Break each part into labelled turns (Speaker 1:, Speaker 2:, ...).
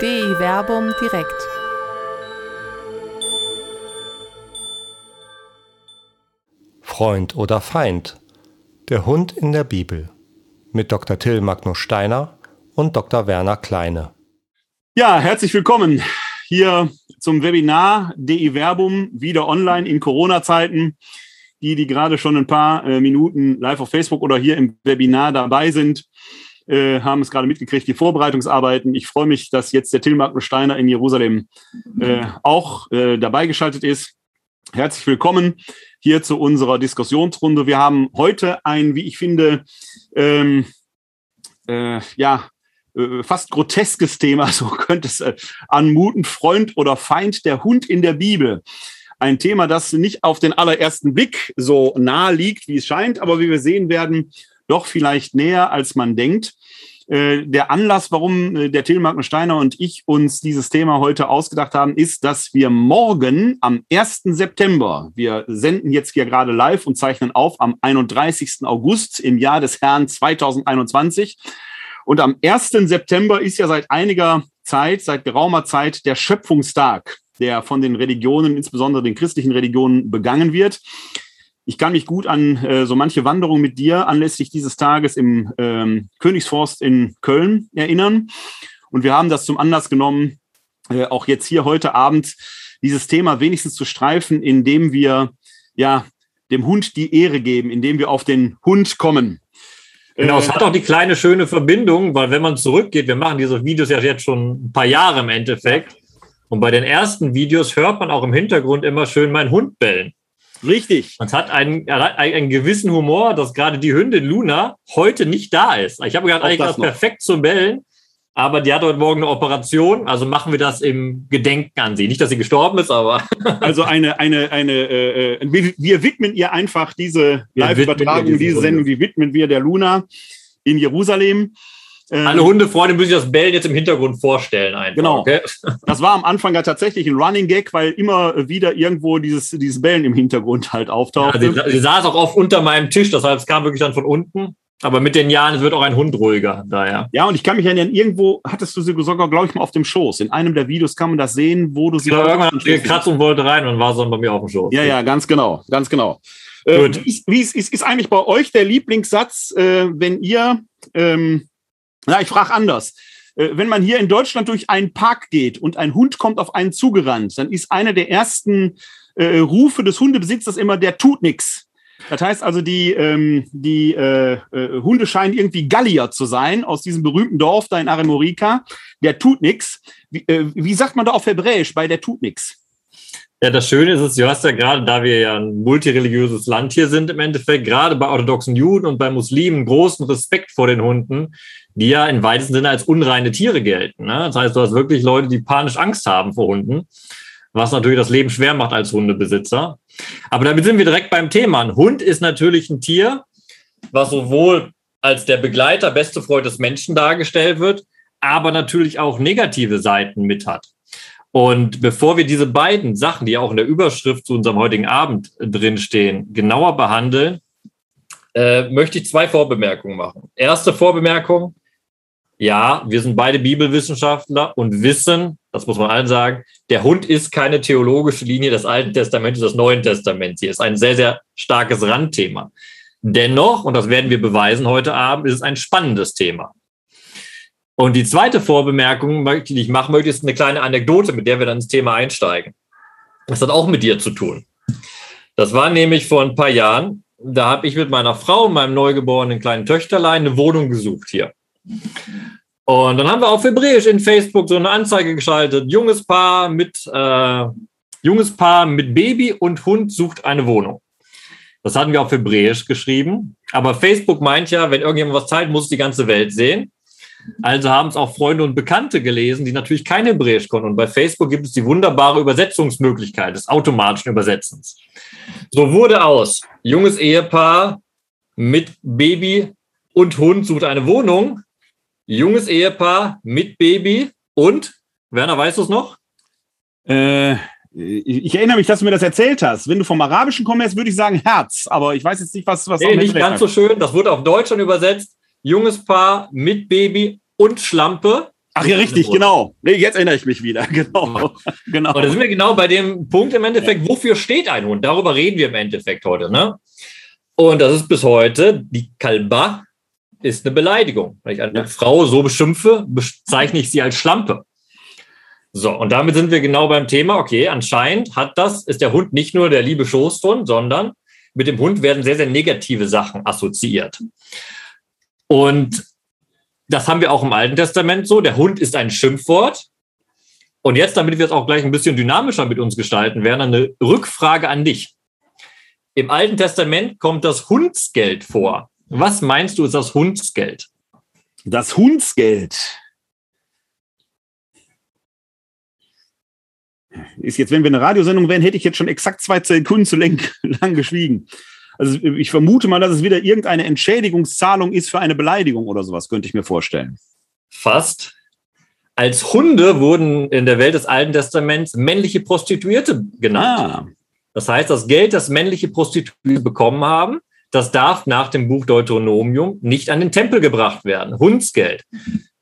Speaker 1: DI Werbung direkt.
Speaker 2: Freund oder Feind? Der Hund in der Bibel mit Dr. Till Magnus Steiner und Dr. Werner Kleine.
Speaker 3: Ja, herzlich willkommen hier zum Webinar DI Werbung wieder online in Corona-Zeiten. Die, die gerade schon ein paar äh, Minuten live auf Facebook oder hier im Webinar dabei sind, äh, haben es gerade mitgekriegt, die Vorbereitungsarbeiten. Ich freue mich, dass jetzt der Till Magnus Steiner in Jerusalem äh, auch äh, dabei geschaltet ist. Herzlich willkommen hier zu unserer Diskussionsrunde. Wir haben heute ein, wie ich finde, ähm, äh, ja, äh, fast groteskes Thema, so könnte es anmuten, Freund oder Feind, der Hund in der Bibel. Ein Thema, das nicht auf den allerersten Blick so nahe liegt, wie es scheint, aber wie wir sehen werden, doch vielleicht näher, als man denkt. Äh, der Anlass, warum äh, der Till Magnus Steiner und ich uns dieses Thema heute ausgedacht haben, ist, dass wir morgen am 1. September, wir senden jetzt hier gerade live und zeichnen auf am 31. August im Jahr des Herrn 2021. Und am 1. September ist ja seit einiger Zeit, seit geraumer Zeit der Schöpfungstag, der von den Religionen, insbesondere den christlichen Religionen, begangen wird. Ich kann mich gut an äh, so manche Wanderung mit dir anlässlich dieses Tages im ähm, Königsforst in Köln erinnern. Und wir haben das zum Anlass genommen, äh, auch jetzt hier heute Abend dieses Thema wenigstens zu streifen, indem wir ja dem Hund die Ehre geben, indem wir auf den Hund kommen.
Speaker 4: Genau, es äh, hat auch die kleine schöne Verbindung, weil wenn man zurückgeht, wir machen diese Videos ja jetzt schon ein paar Jahre im Endeffekt. Und bei den ersten Videos hört man auch im Hintergrund immer schön meinen Hund bellen.
Speaker 3: Richtig.
Speaker 4: Man hat einen, einen gewissen Humor, dass gerade die Hündin Luna heute nicht da ist. Ich habe gerade eigentlich das, das perfekt zum Bellen, aber die hat heute Morgen eine Operation, also machen wir das im Gedenken an sie. Nicht, dass sie gestorben ist, aber.
Speaker 3: also eine, eine, eine, äh, äh, wir, wir widmen ihr einfach diese Live-Übertragung, diese Sendung, die widmen wir der Luna in Jerusalem.
Speaker 4: Ähm, Alle Hundefreunde müssen sich das Bellen jetzt im Hintergrund vorstellen. Einfach,
Speaker 3: genau. Okay? Das war am Anfang ja tatsächlich ein Running Gag, weil immer wieder irgendwo dieses, dieses Bellen im Hintergrund halt auftaucht.
Speaker 4: Ja, sie, sie saß auch oft unter meinem Tisch, das heißt, es kam wirklich dann von unten. Aber mit den Jahren wird auch ein Hund ruhiger, daher.
Speaker 3: Ja, und ich kann mich erinnern, irgendwo hattest du sie sogar, glaube ich, mal auf dem Schoß. In einem der Videos kann man das sehen, wo du sie.
Speaker 4: Genau, irgendwann hat sie gekratzt und wollte rein und war so bei mir auf dem Schoß.
Speaker 3: Ja, ja, ganz genau, ganz genau. Äh, wie, wie ist, ist, ist eigentlich bei euch der Lieblingssatz, äh, wenn ihr ähm, na, ich frage anders. Äh, wenn man hier in Deutschland durch einen Park geht und ein Hund kommt auf einen zugerannt, dann ist einer der ersten äh, Rufe des Hundebesitzers immer, der tut nix. Das heißt also, die, ähm, die äh, äh, Hunde scheinen irgendwie Gallier zu sein aus diesem berühmten Dorf da in Aremorica. Der tut nix. Wie, äh, wie sagt man da auf Hebräisch bei der tut nix?
Speaker 4: Ja, das Schöne ist, du hast ja gerade, da wir ja ein multireligiöses Land hier sind, im Endeffekt, gerade bei orthodoxen Juden und bei Muslimen großen Respekt vor den Hunden, die ja im weitesten Sinne als unreine Tiere gelten. Ne? Das heißt, du hast wirklich Leute, die panisch Angst haben vor Hunden, was natürlich das Leben schwer macht als Hundebesitzer. Aber damit sind wir direkt beim Thema. Ein Hund ist natürlich ein Tier, was sowohl als der Begleiter, beste Freund des Menschen dargestellt wird, aber natürlich auch negative Seiten mit hat. Und bevor wir diese beiden Sachen, die auch in der Überschrift zu unserem heutigen Abend drinstehen, genauer behandeln, äh, möchte ich zwei Vorbemerkungen machen. Erste Vorbemerkung, ja, wir sind beide Bibelwissenschaftler und wissen, das muss man allen sagen, der Hund ist keine theologische Linie des Alten Testaments, des Neuen Testaments. Hier ist ein sehr, sehr starkes Randthema. Dennoch, und das werden wir beweisen heute Abend, ist es ein spannendes Thema. Und die zweite Vorbemerkung, die ich machen möchte, ist eine kleine Anekdote, mit der wir dann ins Thema einsteigen. Das hat auch mit dir zu tun. Das war nämlich vor ein paar Jahren, da habe ich mit meiner Frau und meinem neugeborenen kleinen Töchterlein eine Wohnung gesucht hier. Und dann haben wir auf Hebräisch in Facebook so eine Anzeige geschaltet. Junges Paar mit, äh, junges Paar mit Baby und Hund sucht eine Wohnung. Das hatten wir auf Hebräisch geschrieben. Aber Facebook meint ja, wenn irgendjemand was teilt, muss es die ganze Welt sehen. Also haben es auch Freunde und Bekannte gelesen, die natürlich kein Hebräisch konnten. Und bei Facebook gibt es die wunderbare Übersetzungsmöglichkeit des automatischen Übersetzens. So wurde aus junges Ehepaar mit Baby und Hund sucht eine Wohnung. Junges Ehepaar mit Baby und, Werner, weißt du es noch?
Speaker 3: Äh, ich erinnere mich, dass du mir das erzählt hast. Wenn du vom Arabischen kommst, würde ich sagen Herz, aber ich weiß jetzt nicht, was was.
Speaker 4: Nee, nicht ganz so schön. Das wurde auf Deutsch schon übersetzt junges Paar mit Baby und Schlampe.
Speaker 3: Ach ja, richtig, genau. Nee, jetzt erinnere ich mich wieder. Genau.
Speaker 4: genau. Und da sind wir genau bei dem Punkt im Endeffekt, wofür steht ein Hund? Darüber reden wir im Endeffekt heute. Ne? Und das ist bis heute, die Kalba ist eine Beleidigung. Wenn ich eine ja. Frau so beschimpfe, bezeichne ich sie als Schlampe. So, und damit sind wir genau beim Thema. Okay, anscheinend hat das, ist der Hund nicht nur der liebe Schoßhund, sondern mit dem Hund werden sehr, sehr negative Sachen assoziiert. Und das haben wir auch im Alten Testament so. Der Hund ist ein Schimpfwort. Und jetzt, damit wir es auch gleich ein bisschen dynamischer mit uns gestalten werden, eine Rückfrage an dich. Im Alten Testament kommt das Hundsgeld vor. Was meinst du ist das Hundsgeld?
Speaker 3: Das Hundsgeld. Ist jetzt, wenn wir eine Radiosendung wären, hätte ich jetzt schon exakt zwei Sekunden zu lang, lang geschwiegen. Also ich vermute mal, dass es wieder irgendeine Entschädigungszahlung ist für eine Beleidigung oder sowas, könnte ich mir vorstellen.
Speaker 4: Fast. Als Hunde wurden in der Welt des Alten Testaments männliche Prostituierte genannt. Ah. Das heißt, das Geld, das männliche Prostituierte bekommen haben, das darf nach dem Buch Deuteronomium nicht an den Tempel gebracht werden. Hundsgeld.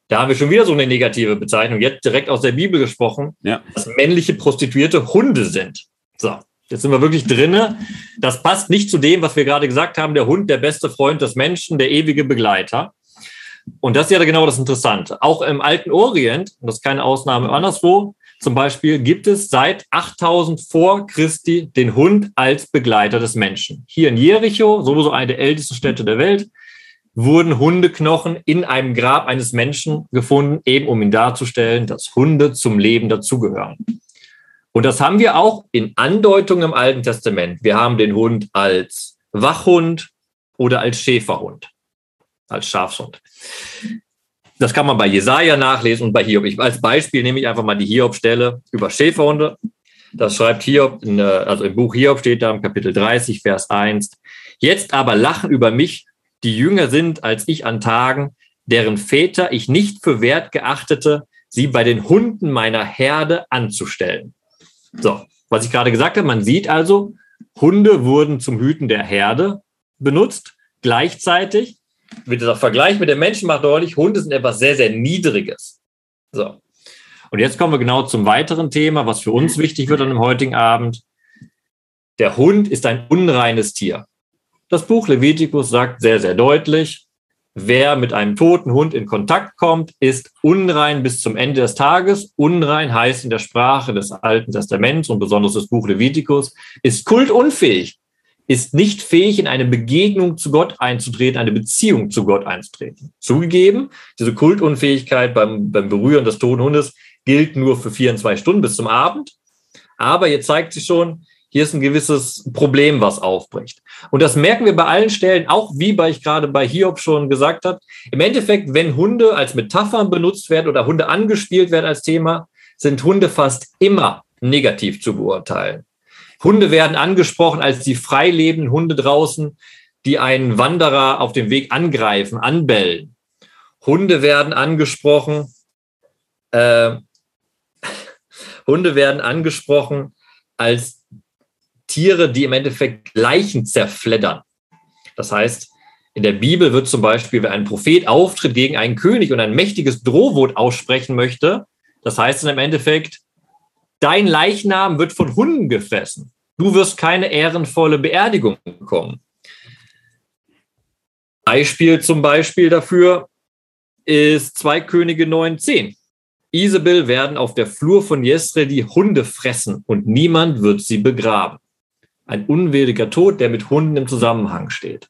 Speaker 4: Da haben wir schon wieder so eine negative Bezeichnung, jetzt direkt aus der Bibel gesprochen, ja. dass männliche Prostituierte Hunde sind. So. Jetzt sind wir wirklich drinne. Das passt nicht zu dem, was wir gerade gesagt haben. Der Hund, der beste Freund des Menschen, der ewige Begleiter. Und das ist ja genau das Interessante. Auch im alten Orient, und das ist keine Ausnahme anderswo, zum Beispiel gibt es seit 8000 vor Christi den Hund als Begleiter des Menschen. Hier in Jericho, sowieso eine der ältesten Städte der Welt, wurden Hundeknochen in einem Grab eines Menschen gefunden, eben um ihn darzustellen, dass Hunde zum Leben dazugehören. Und das haben wir auch in Andeutungen im Alten Testament. Wir haben den Hund als Wachhund oder als Schäferhund, als Schafshund. Das kann man bei Jesaja nachlesen und bei Hiob. Ich, als Beispiel nehme ich einfach mal die Hiob-Stelle über Schäferhunde. Das schreibt Hiob, in, also im Buch Hiob steht da im Kapitel 30, Vers 1. Jetzt aber lachen über mich, die jünger sind als ich an Tagen, deren Väter ich nicht für wert geachtete, sie bei den Hunden meiner Herde anzustellen. So, was ich gerade gesagt habe, man sieht also, Hunde wurden zum Hüten der Herde benutzt. Gleichzeitig dieser Vergleich mit den Menschen macht deutlich, Hunde sind etwas sehr, sehr Niedriges. So. Und jetzt kommen wir genau zum weiteren Thema, was für uns wichtig wird an dem heutigen Abend. Der Hund ist ein unreines Tier. Das Buch Levitikus sagt sehr, sehr deutlich, Wer mit einem toten Hund in Kontakt kommt, ist unrein bis zum Ende des Tages. Unrein heißt in der Sprache des Alten Testaments und besonders des Buch Levitikus, ist kultunfähig, ist nicht fähig, in eine Begegnung zu Gott einzutreten, eine Beziehung zu Gott einzutreten. Zugegeben, diese Kultunfähigkeit beim, beim Berühren des toten Hundes gilt nur für 24 Stunden bis zum Abend. Aber hier zeigt sich schon, hier ist ein gewisses Problem, was aufbricht. Und das merken wir bei allen Stellen, auch wie bei ich gerade bei Hiob schon gesagt habe. Im Endeffekt, wenn Hunde als Metaphern benutzt werden oder Hunde angespielt werden als Thema, sind Hunde fast immer negativ zu beurteilen. Hunde werden angesprochen als die frei lebenden Hunde draußen, die einen Wanderer auf dem Weg angreifen, anbellen. Hunde werden angesprochen, äh, Hunde werden angesprochen als Tiere, die im Endeffekt Leichen zerfleddern. Das heißt, in der Bibel wird zum Beispiel, wenn ein Prophet auftritt gegen einen König und ein mächtiges Drohwort aussprechen möchte, das heißt dann im Endeffekt, dein Leichnam wird von Hunden gefressen. Du wirst keine ehrenvolle Beerdigung bekommen. Beispiel zum Beispiel dafür ist 2 Könige 9,10. Isabel werden auf der Flur von Jesre die Hunde fressen und niemand wird sie begraben ein unwürdiger Tod, der mit Hunden im Zusammenhang steht.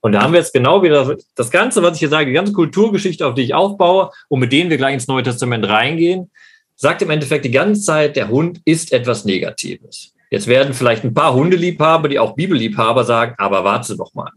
Speaker 4: Und da haben wir jetzt genau wieder das Ganze, was ich hier sage, die ganze Kulturgeschichte, auf die ich aufbaue und mit denen wir gleich ins Neue Testament reingehen, sagt im Endeffekt die ganze Zeit, der Hund ist etwas Negatives. Jetzt werden vielleicht ein paar Hundeliebhaber, die auch Bibelliebhaber sagen, aber warte doch mal.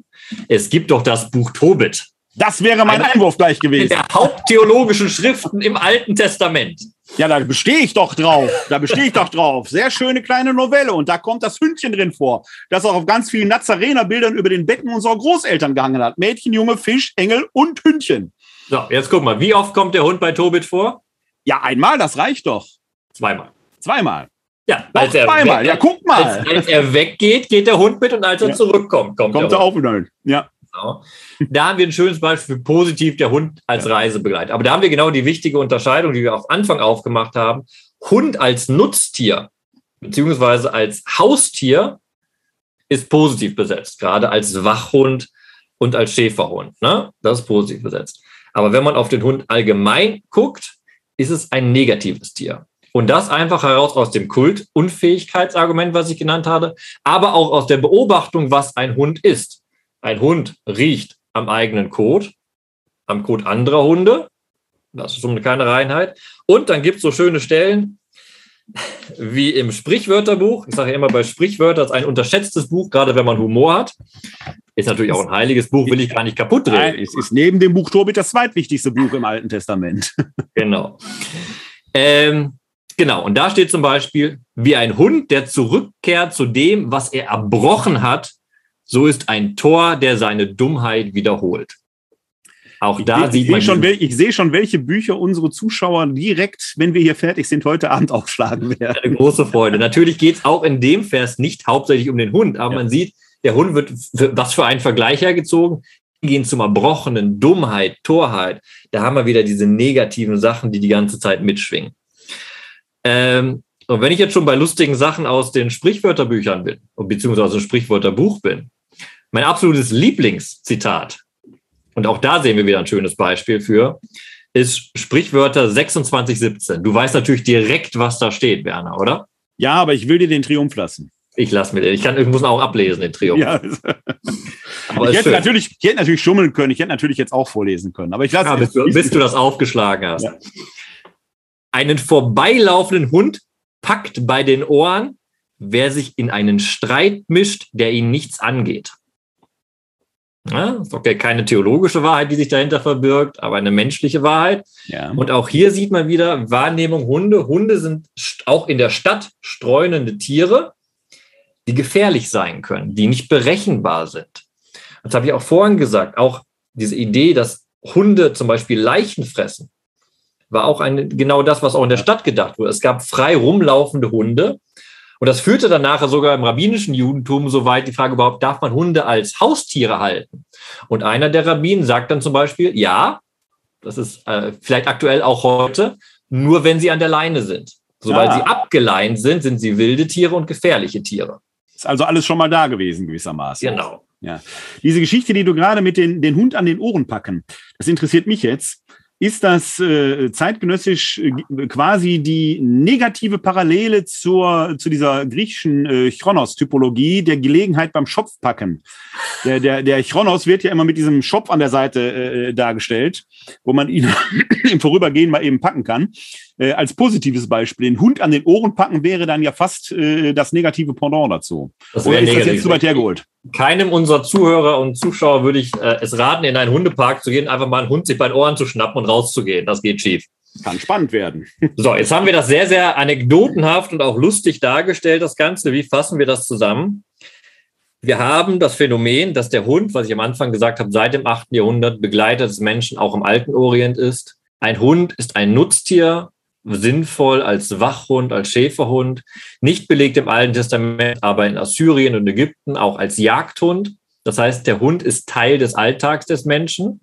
Speaker 4: Es gibt doch das Buch Tobit.
Speaker 3: Das wäre mein Eine Einwurf gleich gewesen.
Speaker 4: Der haupttheologischen Schriften im Alten Testament.
Speaker 3: Ja, da bestehe ich doch drauf. Da bestehe ich doch drauf. Sehr schöne kleine Novelle. Und da kommt das Hündchen drin vor, das auch auf ganz vielen Nazarener-Bildern über den Becken unserer Großeltern gehangen hat. Mädchen, Junge, Fisch, Engel und Hündchen.
Speaker 4: So, jetzt guck mal. Wie oft kommt der Hund bei Tobit vor?
Speaker 3: Ja, einmal, das reicht doch.
Speaker 4: Zweimal.
Speaker 3: Zweimal.
Speaker 4: Ja,
Speaker 3: als er zweimal. Ja, guck mal.
Speaker 4: Als, als, er weggeht, geht der Hund mit und als er ja. zurückkommt, kommt,
Speaker 3: kommt er auch wieder. Ja.
Speaker 4: Genau. Da haben wir ein schönes Beispiel für positiv der Hund als ja. Reisebegleiter. Aber da haben wir genau die wichtige Unterscheidung, die wir am Anfang aufgemacht haben. Hund als Nutztier beziehungsweise als Haustier ist positiv besetzt, gerade als Wachhund und als Schäferhund. Ne? Das ist positiv besetzt. Aber wenn man auf den Hund allgemein guckt, ist es ein negatives Tier. Und das einfach heraus aus dem Kult-Unfähigkeitsargument, was ich genannt habe, aber auch aus der Beobachtung, was ein Hund ist. Ein Hund riecht am eigenen Kot, am Kot anderer Hunde. Das ist schon keine Reinheit. Und dann gibt es so schöne Stellen, wie im Sprichwörterbuch. Ich sage ja immer bei Sprichwörtern, ist ein unterschätztes Buch, gerade wenn man Humor hat. Ist natürlich auch ein heiliges Buch, will ich gar nicht kaputt drehen.
Speaker 3: Es ist neben dem Buch Tobit das zweitwichtigste Buch im Alten Testament.
Speaker 4: Genau. Ähm, genau, und da steht zum Beispiel, wie ein Hund, der zurückkehrt zu dem, was er erbrochen hat, so ist ein Tor, der seine Dummheit wiederholt.
Speaker 3: Auch da ich, sieht man. Schon, ich sehe schon, welche Bücher unsere Zuschauer direkt, wenn wir hier fertig sind, heute Abend aufschlagen werden.
Speaker 4: Eine große Freude. Natürlich geht es auch in dem Vers nicht hauptsächlich um den Hund, aber ja. man sieht, der Hund wird, was für einen Vergleich hergezogen, gehen zum Erbrochenen, Dummheit, Torheit. Da haben wir wieder diese negativen Sachen, die die ganze Zeit mitschwingen. Ähm, und wenn ich jetzt schon bei lustigen Sachen aus den Sprichwörterbüchern bin, beziehungsweise Sprichwörterbuch bin, mein absolutes Lieblingszitat und auch da sehen wir wieder ein schönes Beispiel für, ist Sprichwörter 2617. Du weißt natürlich direkt, was da steht, Werner, oder?
Speaker 3: Ja, aber ich will dir den Triumph lassen.
Speaker 4: Ich lasse mir den. Ich, kann, ich muss auch ablesen, den Triumph. Ja.
Speaker 3: aber ich, hätte natürlich, ich hätte natürlich schummeln können. Ich hätte natürlich jetzt auch vorlesen können. Aber ich lasse
Speaker 4: ja, bis, bis du das aufgeschlagen hast. Ja. Einen vorbeilaufenden Hund packt bei den Ohren, wer sich in einen Streit mischt, der ihn nichts angeht. Ja, ist okay, keine theologische Wahrheit, die sich dahinter verbirgt, aber eine menschliche Wahrheit. Ja. Und auch hier sieht man wieder Wahrnehmung Hunde. Hunde sind auch in der Stadt streunende Tiere, die gefährlich sein können, die nicht berechenbar sind. Das habe ich auch vorhin gesagt. Auch diese Idee, dass Hunde zum Beispiel Leichen fressen, war auch ein, genau das, was auch in der Stadt gedacht wurde. Es gab frei rumlaufende Hunde, und das führte dann nachher sogar im rabbinischen Judentum so weit, die Frage überhaupt, darf man Hunde als Haustiere halten? Und einer der Rabbinen sagt dann zum Beispiel, ja, das ist äh, vielleicht aktuell auch heute, nur wenn sie an der Leine sind. Sobald ah. sie abgeleint sind, sind sie wilde Tiere und gefährliche Tiere.
Speaker 3: Ist also alles schon mal da gewesen, gewissermaßen.
Speaker 4: Genau.
Speaker 3: Ja. Diese Geschichte, die du gerade mit den, den Hund an den Ohren packen, das interessiert mich jetzt ist das äh, zeitgenössisch äh, quasi die negative Parallele zur, zu dieser griechischen äh, Chronos-Typologie der Gelegenheit beim Schopfpacken. Der, der, der Chronos wird ja immer mit diesem Schopf an der Seite äh, dargestellt, wo man ihn im Vorübergehen mal eben packen kann. Äh, als positives Beispiel. Den Hund an den Ohren packen wäre dann ja fast äh, das negative Pendant dazu.
Speaker 4: Das Oder ist negativ. das jetzt zu weit hergeholt? Keinem unserer Zuhörer und Zuschauer würde ich äh, es raten, in einen Hundepark zu gehen, einfach mal einen Hund sich bei den Ohren zu schnappen und rauszugehen. Das geht schief.
Speaker 3: Kann spannend werden.
Speaker 4: So, jetzt haben wir das sehr, sehr anekdotenhaft und auch lustig dargestellt, das Ganze. Wie fassen wir das zusammen? Wir haben das Phänomen, dass der Hund, was ich am Anfang gesagt habe, seit dem 8. Jahrhundert Begleiter des Menschen auch im alten Orient ist. Ein Hund ist ein Nutztier, sinnvoll als Wachhund, als Schäferhund, nicht belegt im Alten Testament, aber in Assyrien und Ägypten auch als Jagdhund. Das heißt, der Hund ist Teil des Alltags des Menschen.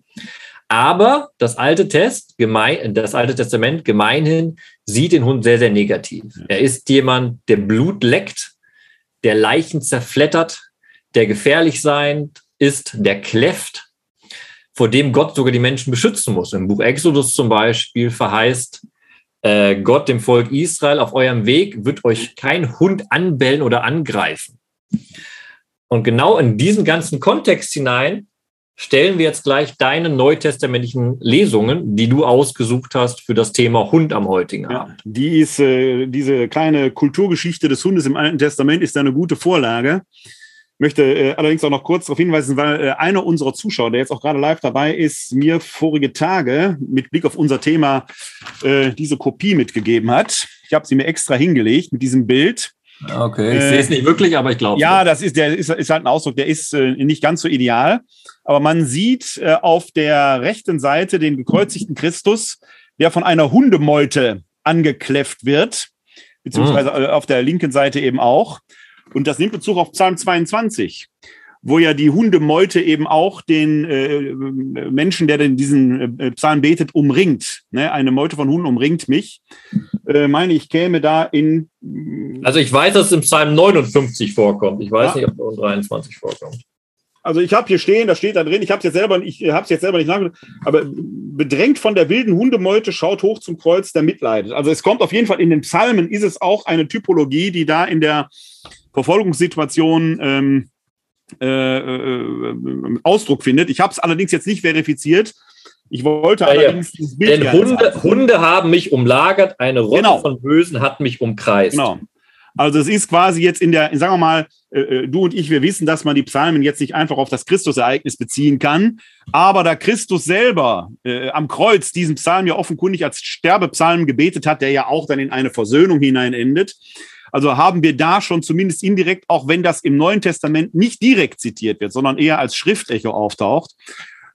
Speaker 4: Aber das Alte, Test, gemein, das Alte Testament gemeinhin sieht den Hund sehr, sehr negativ. Er ist jemand, der Blut leckt, der Leichen zerflettert, der gefährlich sein ist, der kläfft, vor dem Gott sogar die Menschen beschützen muss. Im Buch Exodus zum Beispiel verheißt äh, Gott dem Volk Israel, auf eurem Weg wird euch kein Hund anbellen oder angreifen. Und genau in diesen ganzen Kontext hinein stellen wir jetzt gleich deine neutestamentlichen Lesungen, die du ausgesucht hast für das Thema Hund am heutigen Abend.
Speaker 3: Die ist, äh, diese kleine Kulturgeschichte des Hundes im Alten Testament ist eine gute Vorlage möchte äh, allerdings auch noch kurz darauf hinweisen, weil äh, einer unserer Zuschauer, der jetzt auch gerade live dabei ist, mir vorige Tage mit Blick auf unser Thema äh, diese Kopie mitgegeben hat. Ich habe sie mir extra hingelegt mit diesem Bild.
Speaker 4: Okay, ich äh, sehe es nicht wirklich, aber ich glaube.
Speaker 3: Ja, das ist, der ist, ist halt ein Ausdruck, der ist äh, nicht ganz so ideal. Aber man sieht äh, auf der rechten Seite den gekreuzigten Christus, der von einer Hundemeute angekläfft wird, beziehungsweise mhm. auf der linken Seite eben auch. Und das nimmt Bezug auf Psalm 22, wo ja die Hundemeute eben auch den äh, Menschen, der denn diesen äh, Psalm betet, umringt. Ne? Eine Meute von Hunden umringt mich. Äh, meine ich käme da in.
Speaker 4: Also ich weiß, dass es im Psalm 59 vorkommt. Ich weiß ja. nicht, ob es in 23 vorkommt.
Speaker 3: Also ich habe hier stehen, da steht da drin, ich habe es jetzt selber, ich habe es jetzt selber nicht nachgedacht, aber bedrängt von der wilden Hundemeute schaut hoch zum Kreuz, der mitleidet. Also es kommt auf jeden Fall in den Psalmen, ist es auch eine Typologie, die da in der Verfolgungssituation ähm, äh, äh, Ausdruck findet. Ich habe es allerdings jetzt nicht verifiziert. Ich wollte ja, allerdings
Speaker 4: ja. dieses Bild. Denn Hunde, Hunde, haben mich umlagert, eine Rotte genau. von Bösen hat mich umkreist. Genau.
Speaker 3: Also es ist quasi jetzt in der, sagen wir mal, äh, äh, du und ich, wir wissen, dass man die Psalmen jetzt nicht einfach auf das Christusereignis beziehen kann. Aber da Christus selber äh, am Kreuz diesen Psalm ja offenkundig als Sterbepsalm gebetet hat, der ja auch dann in eine Versöhnung hinein endet. Also haben wir da schon zumindest indirekt, auch wenn das im Neuen Testament nicht direkt zitiert wird, sondern eher als Schriftecho auftaucht,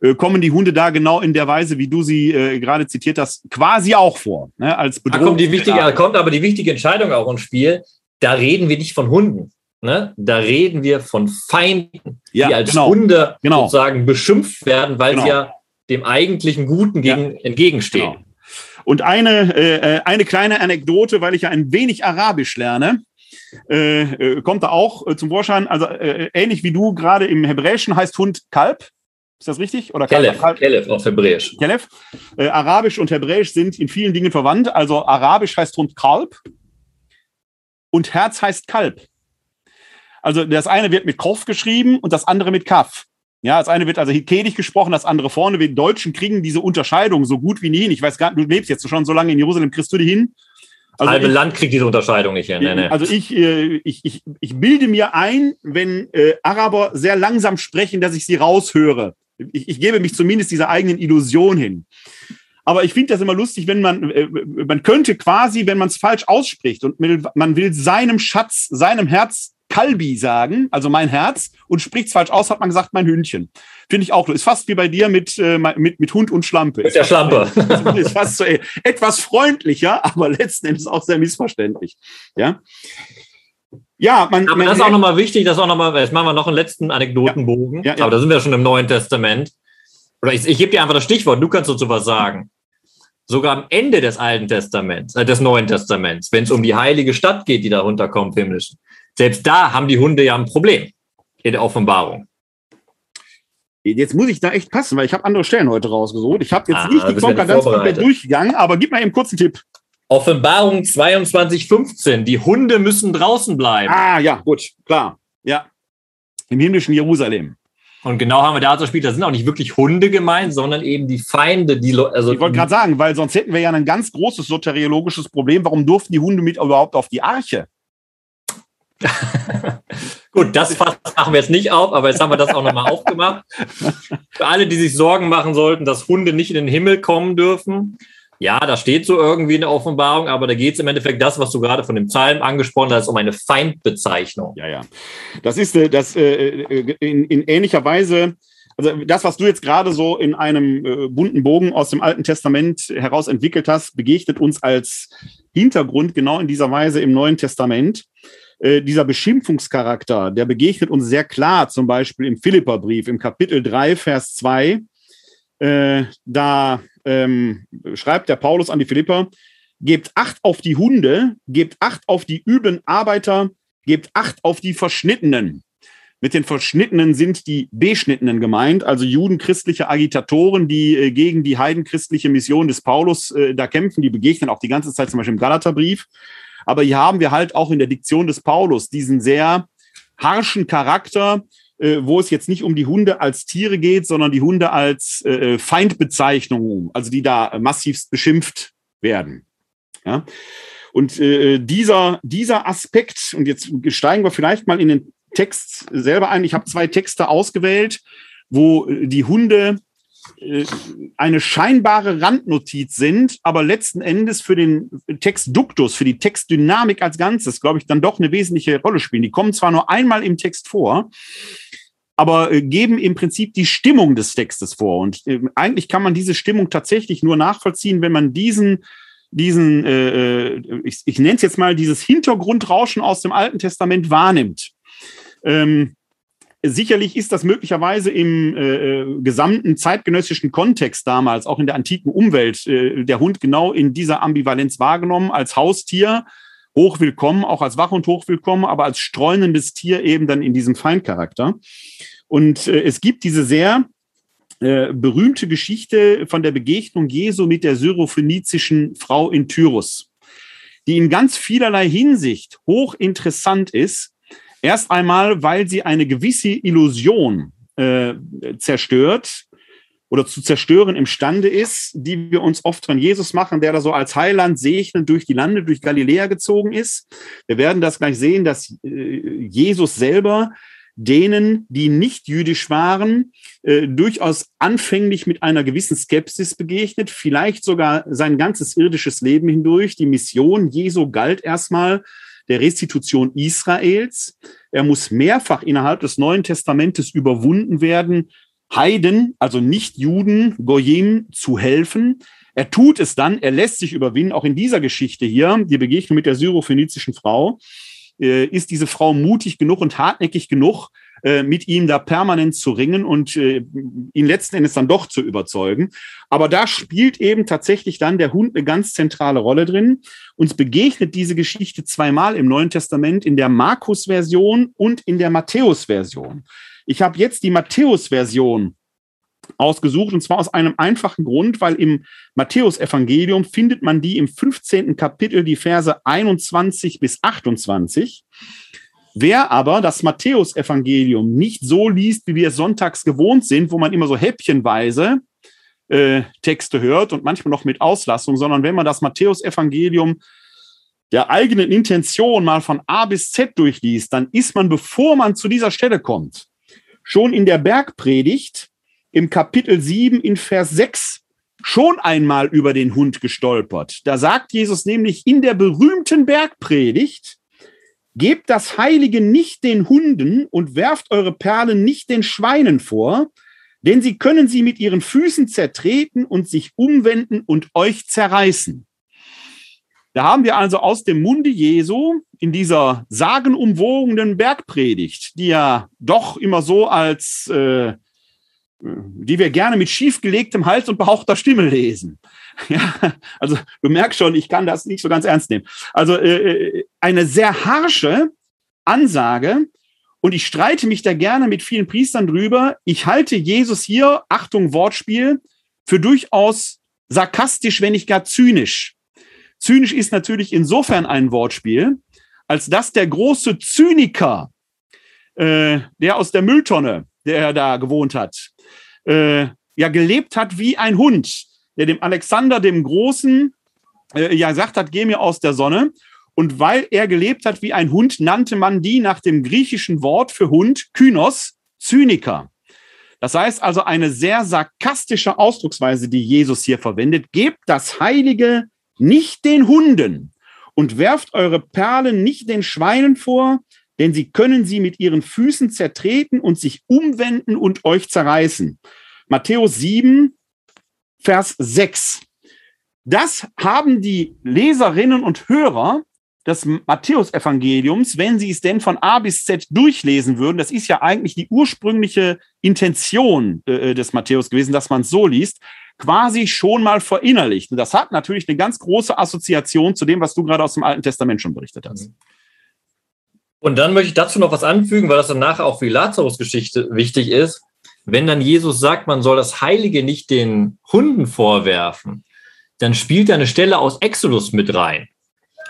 Speaker 3: äh, kommen die Hunde da genau in der Weise, wie du sie äh, gerade zitiert hast, quasi auch vor. Ne, als
Speaker 4: Bedrohung. Da kommt, die wichtige, da kommt aber die wichtige Entscheidung auch ins Spiel da reden wir nicht von Hunden. Ne? Da reden wir von Feinden, ja, die als genau, Hunde genau. sozusagen beschimpft werden, weil genau. sie ja dem eigentlichen Guten gegen, ja. entgegenstehen.
Speaker 3: Und eine, äh, eine kleine Anekdote, weil ich ja ein wenig Arabisch lerne, äh, äh kommt da auch äh, zum Vorschein. Also äh, ähnlich wie du gerade im Hebräischen heißt Hund Kalb. Ist das richtig? Oder
Speaker 4: Kelef, Kelef auf Hebräisch.
Speaker 3: Kelef. Äh, Arabisch und Hebräisch sind in vielen Dingen verwandt. Also Arabisch heißt Hund Kalb und Herz heißt Kalb. Also das eine wird mit Kof geschrieben und das andere mit Kaf. Ja, das eine wird also hikedisch gesprochen, das andere vorne. Wir Deutschen kriegen diese Unterscheidung so gut wie nie hin. Ich weiß gar nicht, du lebst jetzt schon so lange in Jerusalem, kriegst du die hin?
Speaker 4: Also Halbe ich, Land kriegt diese Unterscheidung nicht hin. Nee, nee.
Speaker 3: Also ich, äh, ich, ich, ich bilde mir ein, wenn äh, Araber sehr langsam sprechen, dass ich sie raushöre. Ich, ich gebe mich zumindest dieser eigenen Illusion hin. Aber ich finde das immer lustig, wenn man, äh, man könnte quasi, wenn man es falsch ausspricht und man will seinem Schatz, seinem Herz Kalbi sagen, also mein Herz, und spricht es falsch aus, hat man gesagt, mein Hündchen. Finde ich auch. Ist fast wie bei dir mit, äh, mit, mit Hund und Schlampe.
Speaker 4: Mit der Schlampe.
Speaker 3: ist fast so, etwas freundlicher, aber letzten Endes auch sehr missverständlich. Ja.
Speaker 4: Ja, man. Aber man, das ist auch nochmal wichtig, das ist auch nochmal, jetzt machen wir noch einen letzten Anekdotenbogen. Ja, ja, ja. Aber da sind wir schon im Neuen Testament. Oder ich, ich gebe dir einfach das Stichwort, du kannst dazu was sagen. Sogar am Ende des Alten Testaments, äh, des Neuen Testaments, wenn es um die heilige Stadt geht, die da runterkommt, himmlischen, selbst da haben die Hunde ja ein Problem in der Offenbarung.
Speaker 3: Jetzt muss ich da echt passen, weil ich habe andere Stellen heute rausgesucht. Ich habe jetzt ah, nicht die Konkordanz komplett durchgegangen, aber gib mal eben kurz einen Tipp.
Speaker 4: Offenbarung 22,15. Die Hunde müssen draußen bleiben.
Speaker 3: Ah, ja, gut, klar. Ja. Im himmlischen Jerusalem.
Speaker 4: Und genau haben wir da so gespielt, da sind auch nicht wirklich Hunde gemeint, sondern eben die Feinde, die
Speaker 3: also Ich wollte gerade sagen, weil sonst hätten wir ja ein ganz großes soteriologisches Problem. Warum durften die Hunde mit überhaupt auf die Arche?
Speaker 4: Gut, das machen wir jetzt nicht auf, aber jetzt haben wir das auch nochmal aufgemacht. Für alle, die sich Sorgen machen sollten, dass Hunde nicht in den Himmel kommen dürfen, ja, da steht so irgendwie eine Offenbarung, aber da geht es im Endeffekt das, was du gerade von dem Psalm angesprochen hast, um eine Feindbezeichnung.
Speaker 3: Ja, ja. Das ist äh, das äh, äh, in, in ähnlicher Weise. Also das, was du jetzt gerade so in einem äh, bunten Bogen aus dem Alten Testament heraus entwickelt hast, begegnet uns als Hintergrund genau in dieser Weise im Neuen Testament. Äh, dieser Beschimpfungscharakter, der begegnet uns sehr klar, zum Beispiel im Philipperbrief, im Kapitel 3, Vers 2. Äh, da ähm, schreibt der Paulus an die Philipper, gebt Acht auf die Hunde, gebt Acht auf die üblen Arbeiter, gebt Acht auf die Verschnittenen. Mit den Verschnittenen sind die Beschnittenen gemeint, also judenchristliche Agitatoren, die äh, gegen die heidenchristliche Mission des Paulus äh, da kämpfen. Die begegnen auch die ganze Zeit zum Beispiel im Galaterbrief. Aber hier haben wir halt auch in der Diktion des Paulus diesen sehr harschen Charakter, äh, wo es jetzt nicht um die Hunde als Tiere geht, sondern die Hunde als äh, Feindbezeichnung, also die da massivst beschimpft werden. Ja? Und äh, dieser, dieser Aspekt, und jetzt steigen wir vielleicht mal in den Text selber ein. Ich habe zwei Texte ausgewählt, wo die Hunde äh, eine scheinbare Randnotiz sind, aber letzten Endes für den Textduktus, für die Textdynamik als Ganzes, glaube ich, dann doch eine wesentliche Rolle spielen. Die kommen zwar nur einmal im Text vor, aber äh, geben im Prinzip die Stimmung des Textes vor. Und äh, eigentlich kann man diese Stimmung tatsächlich nur nachvollziehen, wenn man diesen diesen, äh, ich, ich nenne es jetzt mal dieses Hintergrundrauschen aus dem Alten Testament wahrnimmt. Ähm, sicherlich ist das möglicherweise im äh, äh, gesamten zeitgenössischen Kontext damals, auch in der antiken Umwelt, äh, der Hund genau in dieser Ambivalenz wahrgenommen, als Haustier hochwillkommen, auch als Wachhund hochwillkommen, aber als streunendes Tier eben dann in diesem Feindcharakter. Und äh, es gibt diese sehr äh, berühmte Geschichte von der Begegnung Jesu mit der syrophönizischen Frau in Tyrus, die in ganz vielerlei Hinsicht hochinteressant ist. Erst einmal, weil sie eine gewisse Illusion äh, zerstört oder zu zerstören imstande ist, die wir uns oft von Jesus machen, der da so als Heiland segnend durch die Lande, durch Galiläa gezogen ist. Wir werden das gleich sehen, dass äh, Jesus selber denen, die nicht jüdisch waren, äh, durchaus anfänglich mit einer gewissen Skepsis begegnet, vielleicht sogar sein ganzes irdisches Leben hindurch. Die Mission Jesu galt erstmal der Restitution Israels. Er muss mehrfach innerhalb des Neuen Testamentes überwunden werden, Heiden, also Nicht-Juden, Goyim, zu helfen. Er tut es dann, er lässt sich überwinden, auch in dieser Geschichte hier, die Begegnung mit der syrophönizischen Frau äh, ist diese Frau mutig genug und hartnäckig genug, äh, mit ihm da permanent zu ringen und äh, ihn letzten Endes dann doch zu überzeugen. Aber da spielt eben tatsächlich dann der Hund eine ganz zentrale Rolle drin. Uns begegnet diese Geschichte zweimal im Neuen Testament, in der Markus-Version und in der Matthäus-Version. Ich habe jetzt die Matthäus-Version ausgesucht und zwar aus einem einfachen Grund, weil im Matthäusevangelium findet man die im 15. Kapitel die Verse 21 bis 28. Wer aber das Matthäusevangelium nicht so liest, wie wir es sonntags gewohnt sind, wo man immer so häppchenweise äh, Texte hört und manchmal noch mit Auslassung, sondern wenn man das Matthäusevangelium der eigenen Intention mal von A bis Z durchliest, dann ist man, bevor man zu dieser Stelle kommt, schon in der Bergpredigt im Kapitel 7 in Vers 6 schon einmal über den Hund gestolpert. Da sagt Jesus nämlich in der berühmten Bergpredigt, gebt das Heilige nicht den Hunden und werft eure Perlen nicht den Schweinen vor, denn sie können sie mit ihren Füßen zertreten und sich umwenden und euch zerreißen. Da haben wir also aus dem Munde Jesu in dieser sagenumwogenen Bergpredigt, die ja doch immer so als äh, die wir gerne mit schiefgelegtem Hals und behauchter Stimme lesen. Ja, also du merkst schon, ich kann das nicht so ganz ernst nehmen. Also äh, äh, eine sehr harsche Ansage und ich streite mich da gerne mit vielen Priestern drüber. Ich halte Jesus hier, Achtung Wortspiel, für durchaus sarkastisch, wenn nicht gar zynisch. Zynisch ist natürlich insofern ein Wortspiel, als dass der große Zyniker, äh, der aus der Mülltonne, der da gewohnt hat, äh, ja gelebt hat wie ein Hund, der dem Alexander dem Großen äh, ja gesagt hat, geh mir aus der Sonne. Und weil er gelebt hat wie ein Hund, nannte man die nach dem griechischen Wort für Hund, Kynos, Zyniker. Das heißt also eine sehr sarkastische Ausdrucksweise, die Jesus hier verwendet. Gebt das Heilige nicht den Hunden und werft eure Perlen nicht den Schweinen vor, denn sie können sie mit ihren Füßen zertreten und sich umwenden und euch zerreißen. Matthäus 7, Vers 6. Das haben die Leserinnen und Hörer des Matthäusevangeliums, wenn sie es denn von A bis Z durchlesen würden, das ist ja eigentlich die ursprüngliche Intention äh, des Matthäus gewesen, dass man es so liest, quasi schon mal verinnerlicht. Und das hat natürlich eine ganz große Assoziation zu dem, was du gerade aus dem Alten Testament schon berichtet hast.
Speaker 4: Und dann möchte ich dazu noch was anfügen, weil das dann nachher auch für die Lazarus-Geschichte wichtig ist. Wenn dann Jesus sagt, man soll das Heilige nicht den Hunden vorwerfen, dann spielt da eine Stelle aus Exodus mit rein.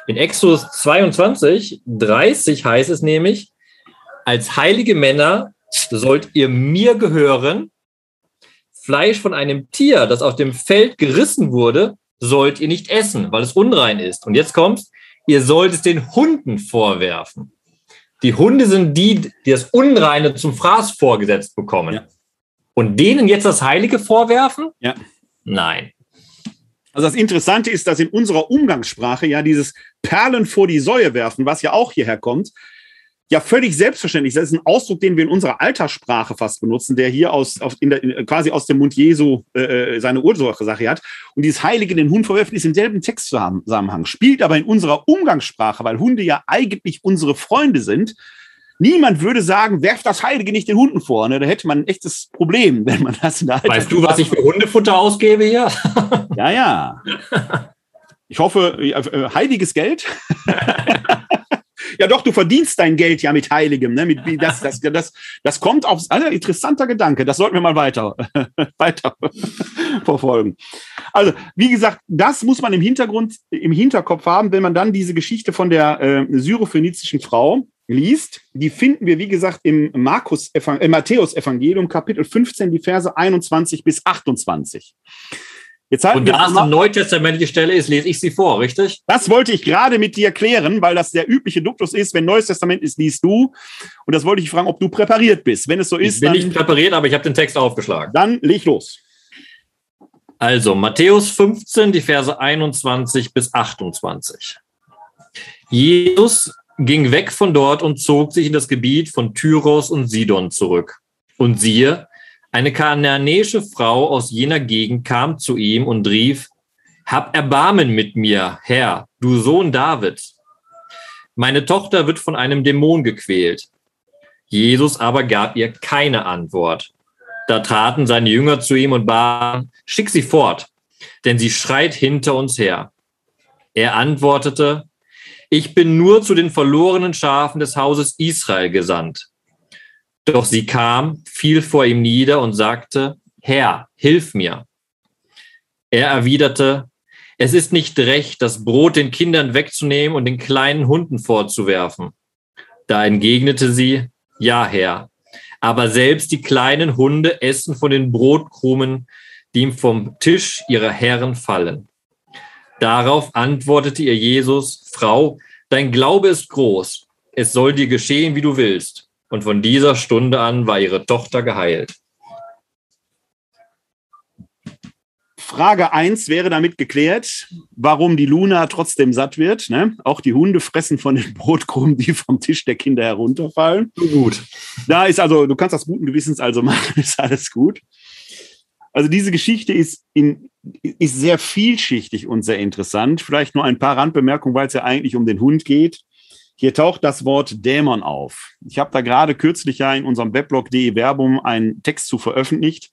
Speaker 4: In Exodus 22, 30 heißt es nämlich, als heilige Männer sollt ihr mir gehören. Fleisch von einem Tier, das auf dem Feld gerissen wurde, sollt ihr nicht essen, weil es unrein ist. Und jetzt kommt, ihr sollt es den Hunden vorwerfen. Die Hunde sind die, die das Unreine zum Fraß vorgesetzt bekommen. Ja. Und denen jetzt das Heilige vorwerfen?
Speaker 3: Ja.
Speaker 4: Nein.
Speaker 3: Also das Interessante ist, dass in unserer Umgangssprache ja dieses Perlen vor die Säue werfen, was ja auch hierher kommt, ja völlig selbstverständlich. Das ist ein Ausdruck, den wir in unserer Alltagssprache fast benutzen, der hier aus, auf, in der, quasi aus dem Mund Jesu äh, äh seine Ursache hat. Und dieses Heilige den Hund verwerfen ist im selben Textzusammenhang, spielt aber in unserer Umgangssprache, weil Hunde ja eigentlich unsere Freunde sind, niemand würde sagen, werf das Heilige nicht den Hunden vor. Ne? Da hätte man ein echtes Problem, wenn man das in der
Speaker 4: Weißt du, was ich für Hundefutter ausgebe hier?
Speaker 3: Ja, ja. Ich hoffe, äh, heiliges Geld. ja, doch, du verdienst dein Geld ja mit Heiligem. Ne? Mit, das, das, das, das kommt auf. Also, interessanter Gedanke. Das sollten wir mal weiter, weiter verfolgen. Also, wie gesagt, das muss man im Hintergrund, im Hinterkopf haben, wenn man dann diese Geschichte von der äh, syrophönizischen Frau liest. Die finden wir, wie gesagt, im Markus äh, Matthäus Evangelium, Kapitel 15, die Verse 21 bis 28.
Speaker 4: Jetzt und da es eine neutestamentliche Stelle ist, lese ich sie vor, richtig?
Speaker 3: Das wollte ich gerade mit dir klären, weil das der übliche Duktus ist. Wenn Neues Testament ist, liest du. Und das wollte ich fragen, ob du präpariert bist. Wenn es so ist,
Speaker 4: ich bin nicht präpariert, aber ich habe den Text aufgeschlagen.
Speaker 3: Dann leg los.
Speaker 4: Also Matthäus 15, die Verse 21 bis 28. Jesus ging weg von dort und zog sich in das Gebiet von Tyros und Sidon zurück. Und siehe, eine kananäische Frau aus jener Gegend kam zu ihm und rief, Hab Erbarmen mit mir, Herr, du Sohn David. Meine Tochter wird von einem Dämon gequält. Jesus aber gab ihr keine Antwort. Da traten seine Jünger zu ihm und baten, schick sie fort, denn sie schreit hinter uns her. Er antwortete, ich bin nur zu den verlorenen Schafen des Hauses Israel gesandt. Doch sie kam, fiel vor ihm nieder und sagte, Herr, hilf mir. Er erwiderte, es ist nicht recht, das Brot den Kindern wegzunehmen und den kleinen Hunden vorzuwerfen. Da entgegnete sie, ja, Herr, aber selbst die kleinen Hunde essen von den Brotkrumen, die ihm vom Tisch ihrer Herren fallen. Darauf antwortete ihr Jesus, Frau, dein Glaube ist groß, es soll dir geschehen, wie du willst und von dieser Stunde an war ihre Tochter geheilt.
Speaker 3: Frage 1 wäre damit geklärt, warum die Luna trotzdem satt wird. Ne? Auch die Hunde fressen von den Brotkrumen, die vom Tisch der Kinder herunterfallen.
Speaker 4: Gut.
Speaker 3: Da ist also, du kannst das guten Gewissens also machen, ist alles gut. Also diese Geschichte ist, in, ist sehr vielschichtig und sehr interessant. Vielleicht nur ein paar Randbemerkungen, weil es ja eigentlich um den Hund geht. Hier taucht das Wort Dämon auf. Ich habe da gerade kürzlich ja in unserem Weblog.de Werbung einen Text zu veröffentlicht.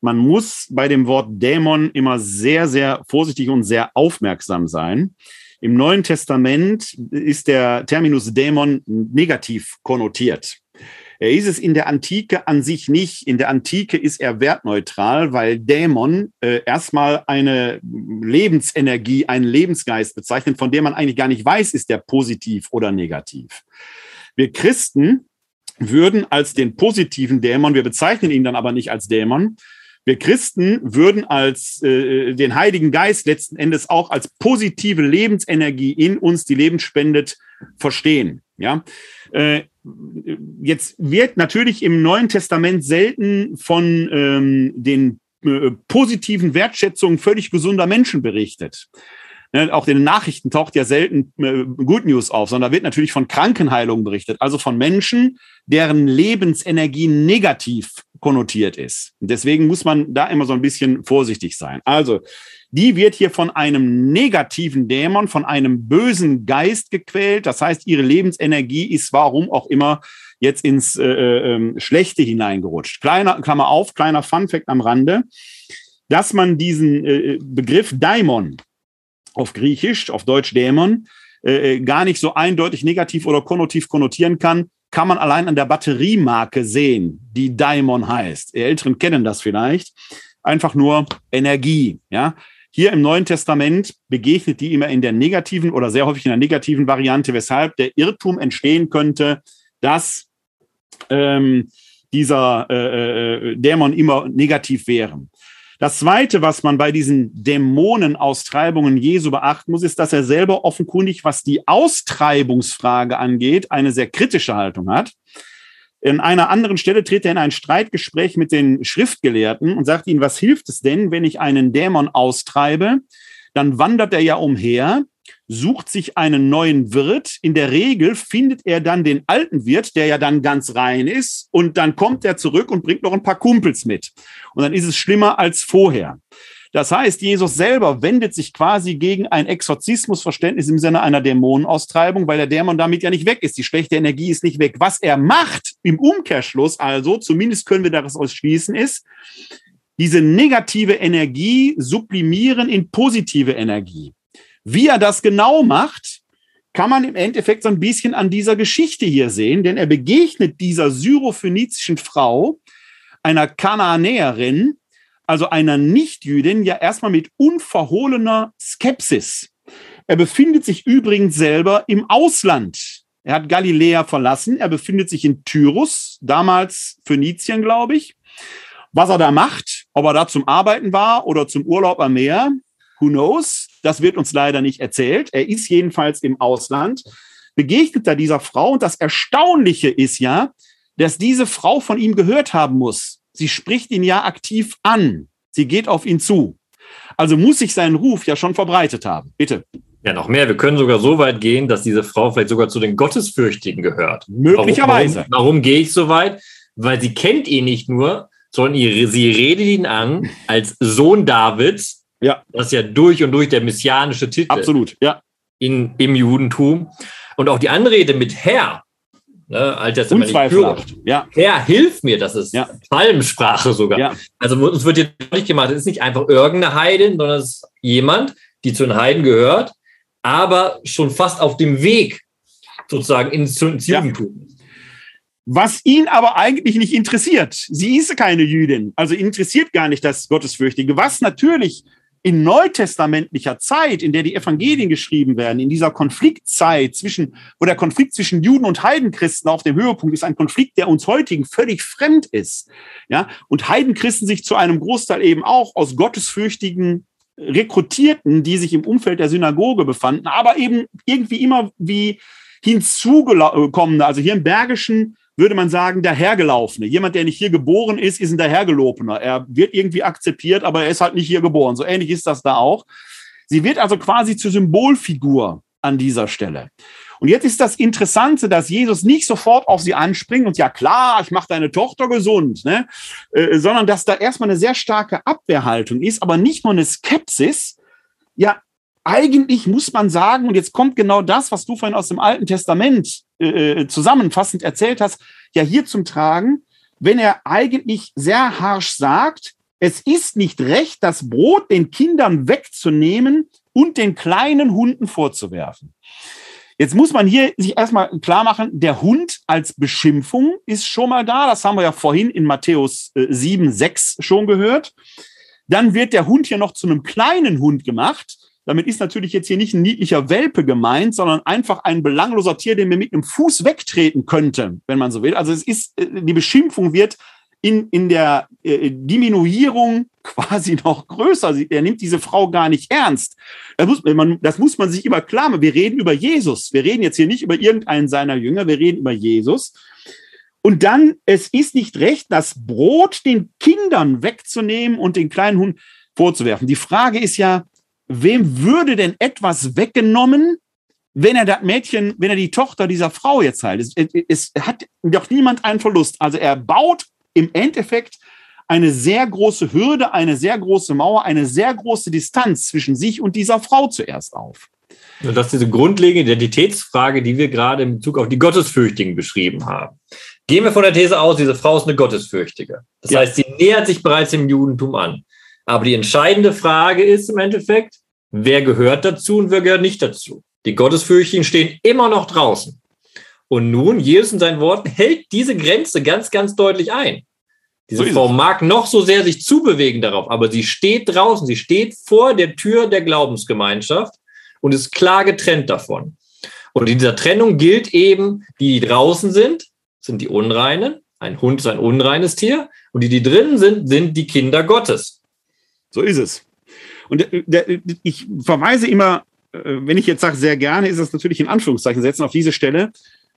Speaker 3: Man muss bei dem Wort Dämon immer sehr, sehr vorsichtig und sehr aufmerksam sein. Im Neuen Testament ist der Terminus Dämon negativ konnotiert. Er ist es in der Antike an sich nicht. In der Antike ist er wertneutral, weil Dämon äh, erstmal eine Lebensenergie, einen Lebensgeist bezeichnet, von dem man eigentlich gar nicht weiß, ist der positiv oder negativ. Wir Christen würden als den positiven Dämon, wir bezeichnen ihn dann aber nicht als Dämon, wir Christen würden als äh, den Heiligen Geist letzten Endes auch als positive Lebensenergie in uns, die Leben spendet, verstehen. Ja, äh, jetzt wird natürlich im Neuen Testament selten von ähm, den äh, positiven Wertschätzungen völlig gesunder Menschen berichtet. Ne, auch in den Nachrichten taucht ja selten äh, Good News auf, sondern wird natürlich von Krankenheilungen berichtet, also von Menschen, deren Lebensenergie negativ konnotiert ist. Deswegen muss man da immer so ein bisschen vorsichtig sein. Also, die wird hier von einem negativen Dämon, von einem bösen Geist gequält. Das heißt, ihre Lebensenergie ist warum auch immer jetzt ins äh, äh, Schlechte hineingerutscht. Kleiner, Klammer auf, kleiner Funfact am Rande, dass man diesen äh, Begriff Daimon auf Griechisch, auf Deutsch Dämon, äh, äh, gar nicht so eindeutig negativ oder konnotiv konnotieren kann, kann man allein an der Batteriemarke sehen, die Daimon heißt. Ihr Älteren kennen das vielleicht. Einfach nur Energie, ja. Hier im Neuen Testament begegnet die immer in der negativen oder sehr häufig in der negativen Variante, weshalb der Irrtum entstehen könnte, dass ähm, dieser äh, äh, Dämon immer negativ wäre. Das Zweite, was man bei diesen Dämonenaustreibungen Jesu beachten muss, ist, dass er selber offenkundig, was die Austreibungsfrage angeht, eine sehr kritische Haltung hat. In einer anderen Stelle tritt er in ein Streitgespräch mit den Schriftgelehrten und sagt ihnen, was hilft es denn, wenn ich einen Dämon austreibe? Dann wandert er ja umher sucht sich einen neuen Wirt. In der Regel findet er dann den alten Wirt, der ja dann ganz rein ist. Und dann kommt er zurück und bringt noch ein paar Kumpels mit. Und dann ist es schlimmer als vorher. Das heißt, Jesus selber wendet sich quasi gegen ein Exorzismusverständnis im Sinne einer Dämonenaustreibung, weil der Dämon damit ja nicht weg ist. Die schlechte Energie ist nicht weg. Was er macht im Umkehrschluss also, zumindest können wir daraus ausschließen, ist, diese negative Energie sublimieren in positive Energie. Wie er das genau macht, kann man im Endeffekt so ein bisschen an dieser Geschichte hier sehen, denn er begegnet dieser syrophönizischen Frau, einer Kanaanäerin, also einer Nichtjüdin, ja erstmal mit unverhohlener Skepsis. Er befindet sich übrigens selber im Ausland. Er hat Galiläa verlassen. Er befindet sich in Tyrus, damals Phönizien, glaube ich. Was er da macht, ob er da zum Arbeiten war oder zum Urlaub am Meer, who knows? Das wird uns leider nicht erzählt. Er ist jedenfalls im Ausland, begegnet da dieser Frau. Und das Erstaunliche ist ja, dass diese Frau von ihm gehört haben muss. Sie spricht ihn ja aktiv an. Sie geht auf ihn zu. Also muss sich sein Ruf ja schon verbreitet haben. Bitte.
Speaker 4: Ja, noch mehr. Wir können sogar so weit gehen, dass diese Frau vielleicht sogar zu den Gottesfürchtigen gehört.
Speaker 3: Möglicherweise.
Speaker 4: Warum, warum, warum gehe ich so weit? Weil sie kennt ihn nicht nur, sondern sie redet ihn an als Sohn Davids.
Speaker 3: Ja.
Speaker 4: Das ist ja durch und durch der messianische Titel.
Speaker 3: Absolut, ja.
Speaker 4: In, Im Judentum. Und auch die Anrede mit Herr ne,
Speaker 3: alttestamentlich
Speaker 4: Ja. Herr, hilf mir, das ist ja. Psalmsprache sogar. Ja. Also uns wird hier deutlich gemacht, es ist nicht einfach irgendeine Heidin, sondern es ist jemand, die zu den Heiden gehört, aber schon fast auf dem Weg sozusagen ins, ins Judentum.
Speaker 3: Ja. Was ihn aber eigentlich nicht interessiert. Sie ist keine Jüdin, also interessiert gar nicht das Gottesfürchtige. Was natürlich in neutestamentlicher Zeit, in der die Evangelien geschrieben werden, in dieser Konfliktzeit zwischen, wo der Konflikt zwischen Juden und Heidenchristen auf dem Höhepunkt ist, ein Konflikt, der uns heutigen völlig fremd ist. Ja, und Heidenchristen sich zu einem Großteil eben auch aus gottesfürchtigen Rekrutierten, die sich im Umfeld der Synagoge befanden, aber eben irgendwie immer wie hinzugekommene, also hier im Bergischen würde man sagen, der Hergelaufene. Jemand, der nicht hier geboren ist, ist ein Dahergelopener. Er wird irgendwie akzeptiert, aber er ist halt nicht hier geboren. So ähnlich ist das da auch. Sie wird also quasi zur Symbolfigur an dieser Stelle. Und jetzt ist das Interessante, dass Jesus nicht sofort auf sie anspringt und ja klar, ich mache deine Tochter gesund, ne? Äh, sondern dass da erstmal eine sehr starke Abwehrhaltung ist, aber nicht nur eine Skepsis. Ja, eigentlich muss man sagen, und jetzt kommt genau das, was du vorhin aus dem Alten Testament äh, äh, zusammenfassend erzählt hast, ja hier zum Tragen, wenn er eigentlich sehr harsch sagt, es ist nicht recht, das Brot den Kindern wegzunehmen und den kleinen Hunden vorzuwerfen. Jetzt muss man hier sich erstmal klar machen, der Hund als Beschimpfung ist schon mal da. Das haben wir ja vorhin in Matthäus 7, äh, 6 schon gehört. Dann wird der Hund hier noch zu einem kleinen Hund gemacht. Damit ist natürlich jetzt hier nicht ein niedlicher Welpe gemeint, sondern einfach ein belangloser Tier, den man mit einem Fuß wegtreten könnte, wenn man so will. Also es ist, äh, die Beschimpfung wird in, in der äh, Diminuierung quasi noch größer. Er nimmt diese Frau gar nicht ernst. Das muss, man, das muss man sich immer klar machen. Wir reden über Jesus. Wir reden jetzt hier nicht über irgendeinen seiner Jünger. Wir reden über Jesus. Und dann, es ist nicht recht, das Brot den Kindern wegzunehmen und den kleinen Hund vorzuwerfen. Die Frage ist ja, wem würde denn etwas weggenommen, wenn er das Mädchen, wenn er die Tochter dieser Frau jetzt heilt? Es, es, es hat doch niemand einen Verlust. Also er baut im Endeffekt eine sehr große Hürde, eine sehr große Mauer, eine sehr große Distanz zwischen sich und dieser Frau zuerst auf.
Speaker 4: Und das ist diese grundlegende Identitätsfrage, die wir gerade in Bezug auf die Gottesfürchtigen beschrieben haben. Gehen wir von der These aus, diese Frau ist eine Gottesfürchtige. Das ja. heißt, sie nähert sich bereits dem Judentum an. Aber die entscheidende Frage ist im Endeffekt, wer gehört dazu und wer gehört nicht dazu. Die Gottesfürchtigen stehen immer noch draußen. Und nun, Jesus in seinen Worten hält diese Grenze ganz, ganz deutlich ein. Diese so Frau mag noch so sehr sich zubewegen darauf, aber sie steht draußen, sie steht vor der Tür der Glaubensgemeinschaft und ist klar getrennt davon. Und in dieser Trennung gilt eben, die, die draußen sind, sind die Unreinen. Ein Hund ist ein unreines Tier. Und die, die drinnen sind, sind die Kinder Gottes.
Speaker 3: So ist es. Und der, der, ich verweise immer, äh, wenn ich jetzt sage sehr gerne, ist das natürlich in Anführungszeichen setzen auf diese Stelle,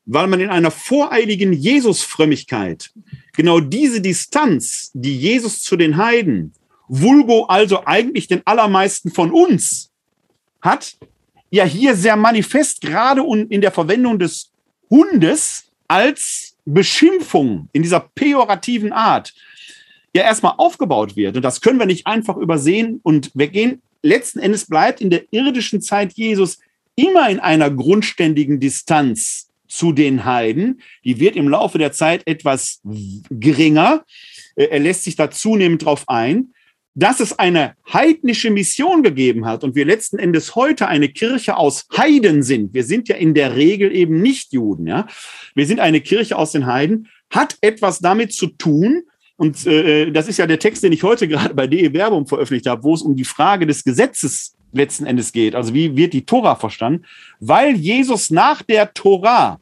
Speaker 3: weil man in einer voreiligen Jesusfrömmigkeit genau diese Distanz, die Jesus zu den Heiden, vulgo also eigentlich den allermeisten von uns hat, ja hier sehr manifest gerade in der Verwendung des Hundes als Beschimpfung in dieser pejorativen Art ja erstmal aufgebaut wird. Und das können wir nicht einfach übersehen und weggehen. Letzten Endes bleibt in der irdischen Zeit Jesus immer in einer grundständigen Distanz zu den Heiden. Die wird im Laufe der Zeit etwas geringer. Äh, er lässt sich da zunehmend drauf ein. Dass es eine heidnische Mission gegeben hat und wir letzten Endes heute eine Kirche aus Heiden sind. Wir sind ja in der Regel eben nicht Juden, ja. Wir sind eine Kirche aus den Heiden, hat etwas damit zu tun, und äh, das ist ja der Text, den ich heute gerade bei DE Werbung veröffentlicht habe, wo es um die Frage des Gesetzes letzten Endes geht. Also wie wird die Tora verstanden? Weil Jesus nach der Tora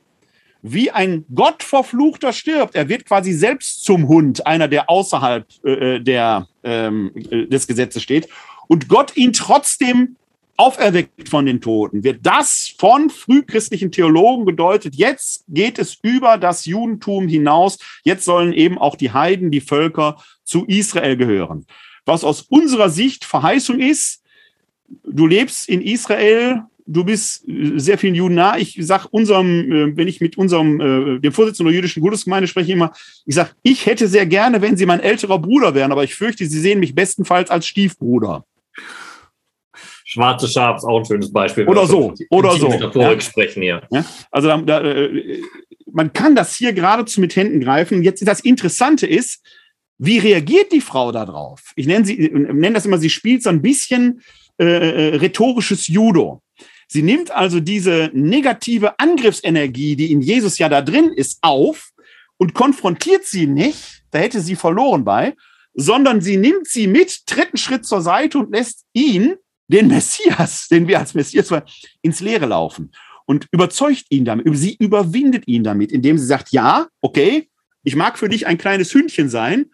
Speaker 3: wie ein Gottverfluchter stirbt. Er wird quasi selbst zum Hund, einer, der außerhalb äh, äh der, ähm, äh, des Gesetzes steht. Und Gott ihn trotzdem auferweckt von den Toten, wird das von frühchristlichen Theologen gedeutet. Jetzt geht es über das Judentum hinaus. Jetzt sollen eben auch die Heiden, die Völker zu Israel gehören. Was aus unserer Sicht Verheißung ist, du lebst in Israel, du bist sehr vielen Juden nah. Ich sag unserem, äh, wenn ich mit unserem, äh, dem Vorsitzenden der jüdischen Gottesgemeinde spreche, immer, ich sag, ich hätte sehr gerne, wenn Sie mein älterer Bruder wären, aber ich fürchte, Sie sehen mich bestenfalls als Stiefbruder.
Speaker 4: Schwarze Schaf ist auch ein schönes Beispiel.
Speaker 3: Oder so, oder so.
Speaker 4: Ja. sprechen hier.
Speaker 3: Ja? Also da, da, äh, man kann das hier geradezu mit Händen greifen. Jetzt das Interessante ist, wie reagiert die Frau darauf? Ich nenne sie, nenne das immer, sie spielt so ein bisschen äh, äh, rhetorisches Judo. Sie nimmt also diese negative Angriffsenergie, die in Jesus ja da drin ist, auf und konfrontiert sie nicht, da hätte sie verloren bei, sondern sie nimmt sie mit, tritt einen Schritt zur Seite und lässt ihn den Messias, den wir als Messias ins Leere laufen und überzeugt ihn damit, sie überwindet ihn damit, indem sie sagt, ja, okay, ich mag für dich ein kleines Hündchen sein,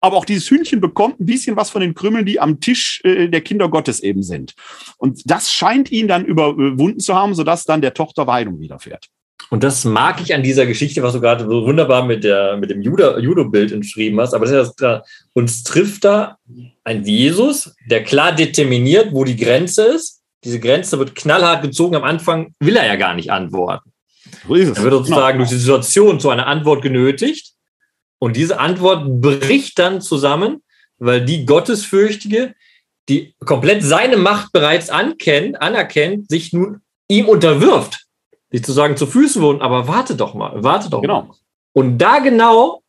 Speaker 3: aber auch dieses Hündchen bekommt ein bisschen was von den Krümmeln, die am Tisch äh, der Kinder Gottes eben sind. Und das scheint ihn dann überwunden zu haben, sodass dann der Tochter Weidung widerfährt.
Speaker 4: Und das mag ich an dieser Geschichte, was du gerade so wunderbar mit, der, mit dem Judo-Bild entschrieben hast. Aber das ist ja, uns trifft da ein Jesus, der klar determiniert, wo die Grenze ist. Diese Grenze wird knallhart gezogen. Am Anfang will er ja gar nicht antworten. So. Er wird sozusagen genau. durch die Situation zu einer Antwort genötigt. Und diese Antwort bricht dann zusammen, weil die Gottesfürchtige, die komplett seine Macht bereits ankennt, anerkennt, sich nun ihm unterwirft sich zu sagen, zu Füßen wohnen, aber warte doch mal, warte doch genau. mal. Und da genau,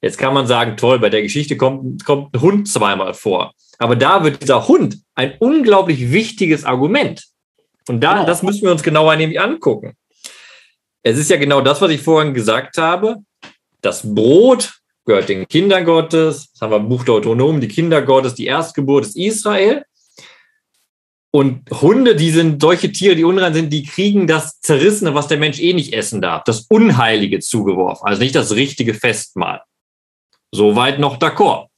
Speaker 4: jetzt kann man sagen, toll, bei der Geschichte kommt, kommt ein Hund zweimal vor. Aber da wird dieser Hund ein unglaublich wichtiges Argument. Und da, genau. das müssen wir uns genauer nämlich angucken. Es ist ja genau das, was ich vorhin gesagt habe. Das Brot gehört den Kindern Gottes. Das haben wir im Buch der Autonomen, die Kinder Gottes, die Erstgeburt ist Israel. Und Hunde, die sind solche Tiere, die unrein sind, die kriegen das Zerrissene, was der Mensch eh nicht essen darf, das Unheilige zugeworfen, also nicht das richtige Festmahl. Soweit noch d'accord.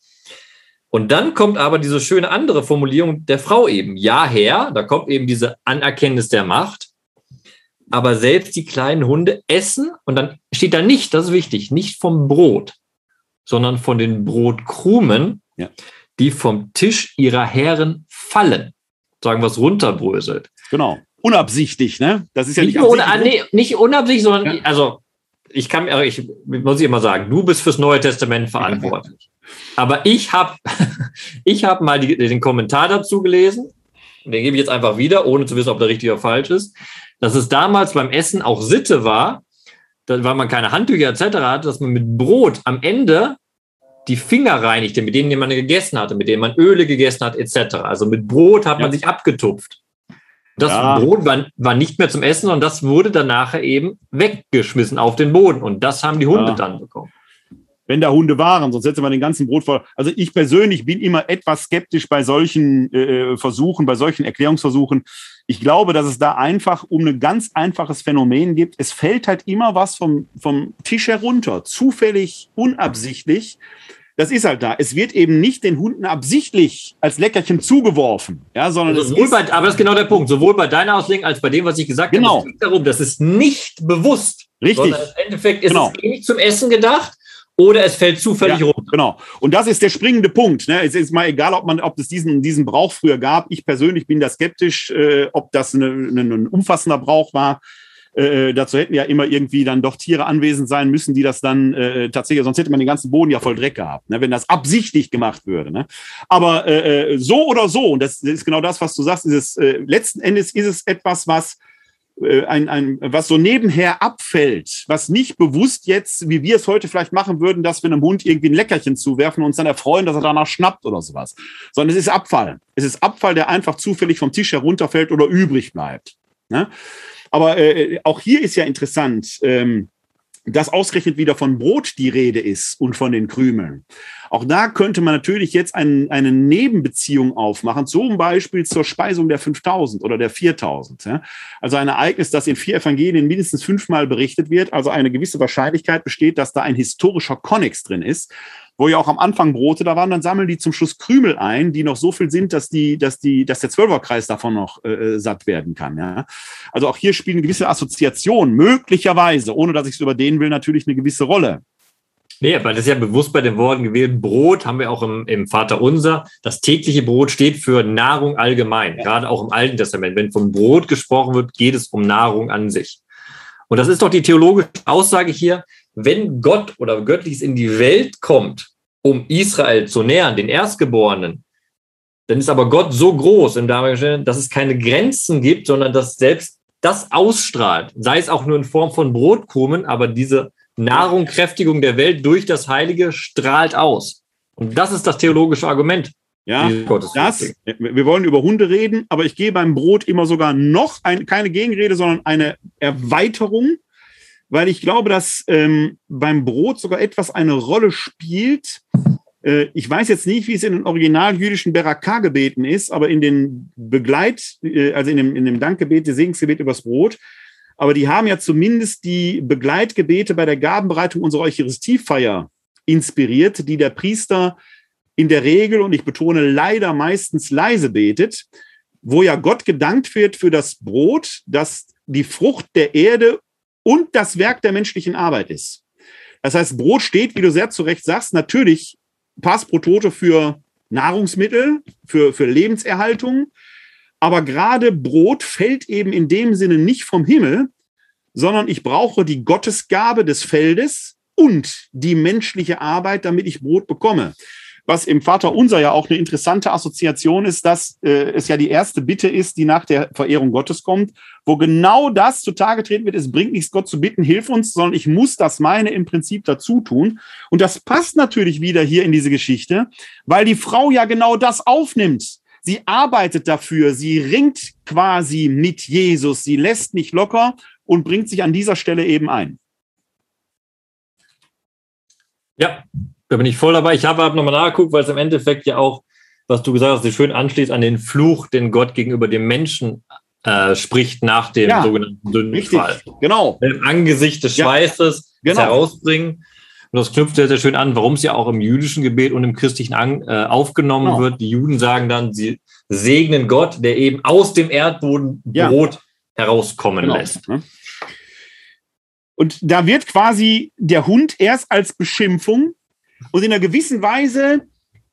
Speaker 4: Und dann kommt aber diese schöne andere Formulierung der Frau eben. Ja, Herr, da kommt eben diese Anerkenntnis der Macht. Aber selbst die kleinen Hunde essen, und dann steht da nicht, das ist wichtig, nicht vom Brot, sondern von den Brotkrumen, ja. die vom Tisch ihrer Herren fallen sagen, was runterbröselt.
Speaker 3: Genau. Unabsichtlich, ne?
Speaker 4: Das ist ja nicht, nicht, un nee, nicht unabsichtlich, sondern ja. also ich kann mir, ich muss ich immer sagen, du bist fürs Neue Testament verantwortlich. Aber ich habe ich hab mal die, den Kommentar dazu gelesen, den gebe ich jetzt einfach wieder, ohne zu wissen, ob der richtig oder falsch ist, dass es damals beim Essen auch Sitte war, weil man keine Handtücher etc. hatte, dass man mit Brot am Ende die Finger reinigte, mit denen man gegessen hatte, mit denen man Öle gegessen hat, etc. Also mit Brot hat ja. man sich abgetupft. Das ja. Brot war, war, nicht mehr zum Essen und das wurde dann nachher eben weggeschmissen auf den Boden. Und das haben die Hunde ja. dann bekommen.
Speaker 3: Wenn da Hunde waren, sonst hätte man den ganzen Brot voll. Also ich persönlich bin immer etwas skeptisch bei solchen äh, Versuchen, bei solchen Erklärungsversuchen. Ich glaube, dass es da einfach um ein ganz einfaches Phänomen gibt. Es fällt halt immer was vom, vom Tisch herunter, zufällig, unabsichtlich. Das ist halt da. Es wird eben nicht den Hunden absichtlich als Leckerchen zugeworfen, ja, sondern
Speaker 4: also es ist, bei, aber das ist genau der Punkt. Sowohl bei deiner Auslegung als bei dem, was ich gesagt
Speaker 3: genau. habe,
Speaker 4: es geht darum, das ist nicht bewusst.
Speaker 3: Richtig. Im
Speaker 4: Endeffekt ist genau. es eh nicht zum Essen gedacht oder es fällt zufällig ja, runter.
Speaker 3: Genau. Und das ist der springende Punkt. Ne? Es ist mal egal, ob man, ob es diesen, diesen Brauch früher gab. Ich persönlich bin da skeptisch, äh, ob das eine, eine, ein umfassender Brauch war. Äh, dazu hätten ja immer irgendwie dann doch Tiere anwesend sein müssen, die das dann äh, tatsächlich, sonst hätte man den ganzen Boden ja voll Dreck gehabt, ne, wenn das absichtlich gemacht würde. Ne? Aber äh, äh so oder so, und das ist genau das, was du sagst, ist es, äh, letzten Endes ist es etwas, was äh, ein, ein, was so nebenher abfällt, was nicht bewusst jetzt, wie wir es heute vielleicht machen würden, dass wir einem Hund irgendwie ein Leckerchen zuwerfen und uns dann erfreuen, dass er danach schnappt oder sowas. Sondern es ist Abfall. Es ist Abfall, der einfach zufällig vom Tisch herunterfällt oder übrig bleibt. Ne? Aber äh, auch hier ist ja interessant, ähm, dass ausgerechnet wieder von Brot die Rede ist und von den Krümeln. Auch da könnte man natürlich jetzt ein, eine Nebenbeziehung aufmachen, zum Beispiel zur Speisung der 5000 oder der 4000. Ja? Also ein Ereignis, das in vier Evangelien mindestens fünfmal berichtet wird, also eine gewisse Wahrscheinlichkeit besteht, dass da ein historischer Konnex drin ist, wo ja auch am Anfang Brote da waren, dann sammeln die zum Schluss Krümel ein, die noch so viel sind, dass die, dass die, dass der Zwölferkreis davon noch äh, äh satt werden kann. Ja? Also auch hier spielen eine gewisse Assoziation möglicherweise, ohne dass ich es überdehnen will, natürlich eine gewisse Rolle.
Speaker 4: Nee, aber das ist ja bewusst bei den Worten gewählt. Brot haben wir auch im, im Vater Unser. Das tägliche Brot steht für Nahrung allgemein, ja. gerade auch im Alten Testament. Wenn von Brot gesprochen wird, geht es um Nahrung an sich. Und das ist doch die theologische Aussage hier. Wenn Gott oder Göttliches in die Welt kommt, um Israel zu nähern, den Erstgeborenen, dann ist aber Gott so groß im damaligen, dass es keine Grenzen gibt, sondern dass selbst das ausstrahlt, sei es auch nur in Form von Brotkrumen, aber diese Nahrung, Kräftigung der Welt durch das Heilige strahlt aus. Und das ist das theologische Argument.
Speaker 3: Ja, das, wir wollen über Hunde reden, aber ich gehe beim Brot immer sogar noch ein, keine Gegenrede, sondern eine Erweiterung, weil ich glaube, dass ähm, beim Brot sogar etwas eine Rolle spielt. Äh, ich weiß jetzt nicht, wie es in den original-jüdischen Beraka-Gebeten ist, aber in den Begleit, äh, also in dem, in dem Dankgebet, das Segensgebet übers Brot, aber die haben ja zumindest die Begleitgebete bei der Gabenbereitung unserer Eucharistiefeier inspiriert, die der Priester in der Regel, und ich betone leider meistens leise betet, wo ja Gott gedankt wird für das Brot, das die Frucht der Erde und das Werk der menschlichen Arbeit ist. Das heißt, Brot steht, wie du sehr zu Recht sagst, natürlich pass pro Tote für Nahrungsmittel, für, für Lebenserhaltung, aber gerade Brot fällt eben in dem Sinne nicht vom Himmel, sondern ich brauche die Gottesgabe des Feldes und die menschliche Arbeit, damit ich Brot bekomme. Was im Vater Unser ja auch eine interessante Assoziation ist, dass äh, es ja die erste Bitte ist, die nach der Verehrung Gottes kommt, wo genau das zutage treten wird. Es bringt nichts, Gott zu bitten, hilf uns, sondern ich muss das meine im Prinzip dazu tun. Und das passt natürlich wieder hier in diese Geschichte, weil die Frau ja genau das aufnimmt. Sie arbeitet dafür, sie ringt quasi mit Jesus, sie lässt nicht locker und bringt sich an dieser Stelle eben ein.
Speaker 4: Ja, da bin ich voll dabei. Ich habe nochmal nachgeguckt, weil es im Endeffekt ja auch, was du gesagt hast, sich schön anschließt an den Fluch, den Gott gegenüber dem Menschen äh, spricht nach dem ja, sogenannten Sündenfall.
Speaker 3: Richtig, genau.
Speaker 4: Im Angesicht des Schweißes ja, genau. herausbringen. Und das knüpft sehr, sehr schön an, warum es ja auch im jüdischen Gebet und im christlichen an, äh, aufgenommen genau. wird. Die Juden sagen dann, sie segnen Gott, der eben aus dem Erdboden ja. Brot herauskommen genau. lässt.
Speaker 3: Und da wird quasi der Hund erst als Beschimpfung und in einer gewissen Weise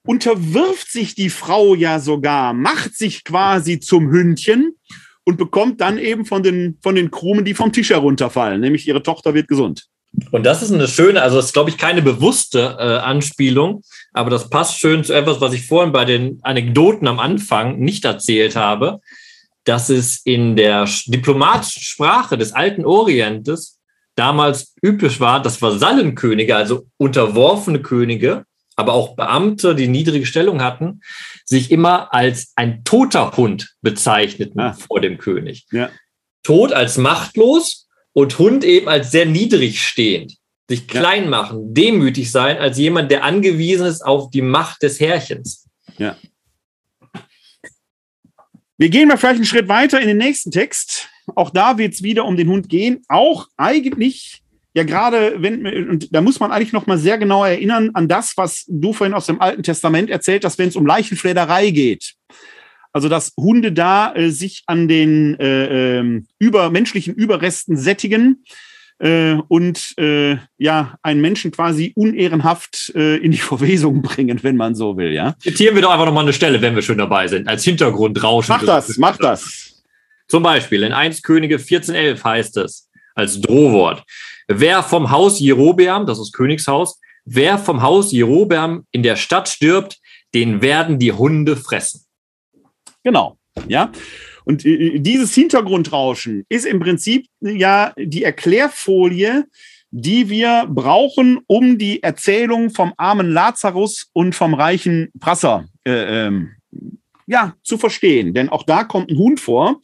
Speaker 3: unterwirft sich die Frau ja sogar, macht sich quasi zum Hündchen und bekommt dann eben von den, von den Krumen, die vom Tisch herunterfallen, nämlich ihre Tochter wird gesund.
Speaker 4: Und das ist eine schöne, also das ist, glaube ich, keine bewusste äh, Anspielung, aber das passt schön zu etwas, was ich vorhin bei den Anekdoten am Anfang nicht erzählt habe, dass es in der diplomatischen Sprache des alten Orientes damals üblich war, dass Vasallenkönige, also unterworfene Könige, aber auch Beamte, die niedrige Stellung hatten, sich immer als ein toter Hund bezeichneten ah. vor dem König. Ja. Tod als machtlos und Hund eben als sehr niedrig stehend, sich klein ja. machen, demütig sein, als jemand, der angewiesen ist auf die Macht des Herrchens.
Speaker 3: Ja. Wir gehen mal vielleicht einen Schritt weiter in den nächsten Text. Auch da wird es wieder um den Hund gehen. Auch eigentlich, ja gerade, wenn, und da muss man eigentlich noch mal sehr genau erinnern an das, was du vorhin aus dem Alten Testament erzählt hast, wenn es um Leichenflederei geht. Also dass Hunde da äh, sich an den äh, äh, über, menschlichen Überresten sättigen äh, und äh, ja einen Menschen quasi unehrenhaft äh, in die Verwesung bringen, wenn man so will. Ja.
Speaker 4: Zitieren wir doch einfach noch mal eine Stelle, wenn wir schon dabei sind, als Hintergrundrauschen.
Speaker 3: Mach das, mach das.
Speaker 4: Zum Beispiel in 1 Könige 14.11 heißt es, als Drohwort. Wer vom Haus Jerobeam, das ist Königshaus, wer vom Haus Jerobeam in der Stadt stirbt, den werden die Hunde fressen.
Speaker 3: Genau, ja. Und äh, dieses Hintergrundrauschen ist im Prinzip ja die Erklärfolie, die wir brauchen, um die Erzählung vom armen Lazarus und vom reichen Prasser äh, ähm, ja, zu verstehen. Denn auch da kommt ein Hund vor.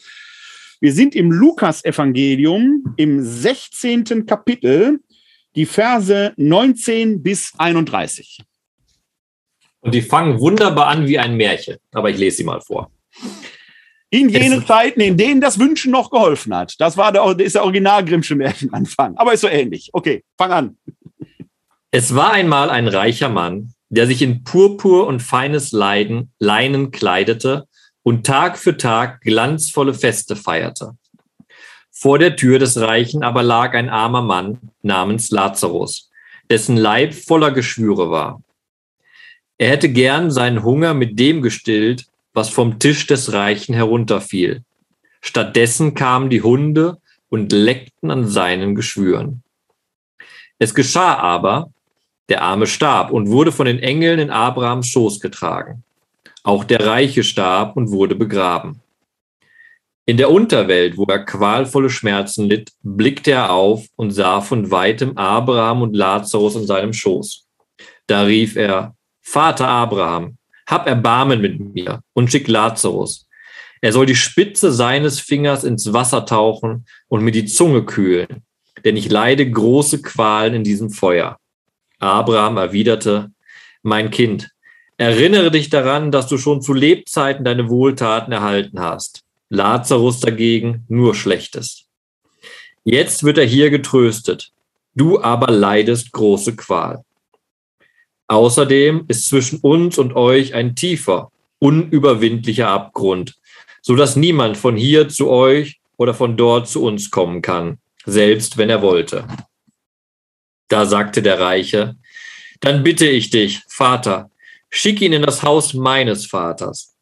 Speaker 3: Wir sind im Lukas-Evangelium im 16. Kapitel, die Verse 19 bis 31.
Speaker 4: Und die fangen wunderbar an wie ein Märchen. Aber ich lese sie mal vor.
Speaker 3: In jenen Zeiten, in denen das Wünschen noch geholfen hat. Das war der, ist der Original Grimmsche Märchenanfang. Aber ist so ähnlich. Okay, fang an.
Speaker 4: Es war einmal ein reicher Mann, der sich in Purpur und feines Leiden, Leinen kleidete und Tag für Tag glanzvolle Feste feierte. Vor der Tür des Reichen aber lag ein armer Mann namens Lazarus, dessen Leib voller Geschwüre war. Er hätte gern seinen Hunger mit dem gestillt, was vom Tisch des Reichen herunterfiel. Stattdessen kamen die Hunde und leckten an seinen Geschwüren. Es geschah aber, der Arme starb und wurde von den Engeln in Abrahams Schoß getragen. Auch der Reiche starb und wurde begraben. In der Unterwelt, wo er qualvolle Schmerzen litt, blickte er auf und sah von weitem Abraham und Lazarus in seinem Schoß. Da rief er, Vater Abraham, hab Erbarmen mit mir und schick Lazarus. Er soll die Spitze seines Fingers ins Wasser tauchen und mir die Zunge kühlen, denn ich leide große Qualen in diesem Feuer. Abraham erwiderte, mein Kind, erinnere dich daran, dass du schon zu Lebzeiten deine Wohltaten erhalten hast. Lazarus dagegen nur Schlechtes. Jetzt wird er hier getröstet, du aber leidest große Qual. Außerdem ist zwischen uns und euch ein tiefer, unüberwindlicher Abgrund, so dass niemand von hier zu euch oder von dort zu uns kommen kann, selbst wenn er wollte. Da sagte der Reiche, dann bitte ich dich, Vater, schick ihn in das Haus meines Vaters.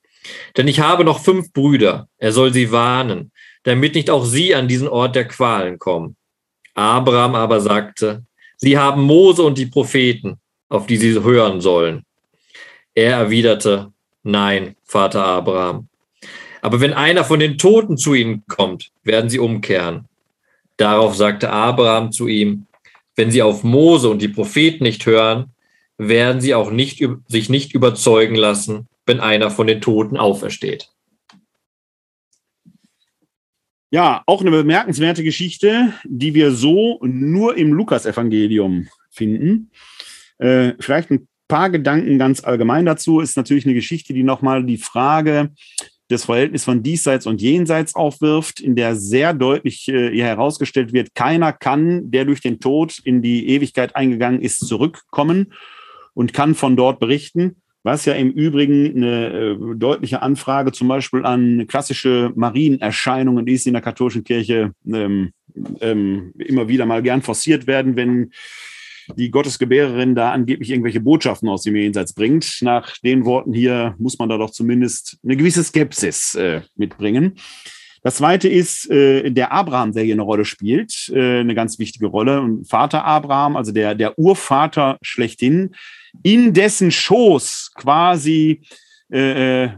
Speaker 4: Denn ich habe noch fünf Brüder, er soll sie warnen, damit nicht auch sie an diesen Ort der Qualen kommen. Abraham aber sagte, sie haben Mose und die Propheten, auf die sie hören sollen. Er erwiderte, nein, Vater Abraham. Aber wenn einer von den Toten zu ihnen kommt, werden sie umkehren. Darauf sagte Abraham zu ihm, wenn sie auf Mose und die Propheten nicht hören, werden sie auch nicht, sich nicht überzeugen lassen, wenn einer von den Toten aufersteht.
Speaker 3: Ja, auch eine bemerkenswerte Geschichte, die wir so nur im Lukas-Evangelium finden. Äh, vielleicht ein paar Gedanken ganz allgemein dazu. Ist natürlich eine Geschichte, die nochmal die Frage das Verhältnis von diesseits und jenseits aufwirft, in der sehr deutlich äh, herausgestellt wird, keiner kann, der durch den Tod in die Ewigkeit eingegangen ist, zurückkommen und kann von dort berichten. Was ja im Übrigen eine äh, deutliche Anfrage zum Beispiel an klassische Marienerscheinungen ist in der katholischen Kirche ähm, ähm, immer wieder mal gern forciert werden, wenn die Gottesgebärerin da angeblich irgendwelche Botschaften aus dem Jenseits bringt. Nach den Worten hier muss man da doch zumindest eine gewisse Skepsis äh, mitbringen. Das zweite ist äh, der Abraham, der hier eine Rolle spielt, äh, eine ganz wichtige Rolle. Und Vater Abraham, also der, der Urvater schlechthin, in dessen Schoß quasi äh, äh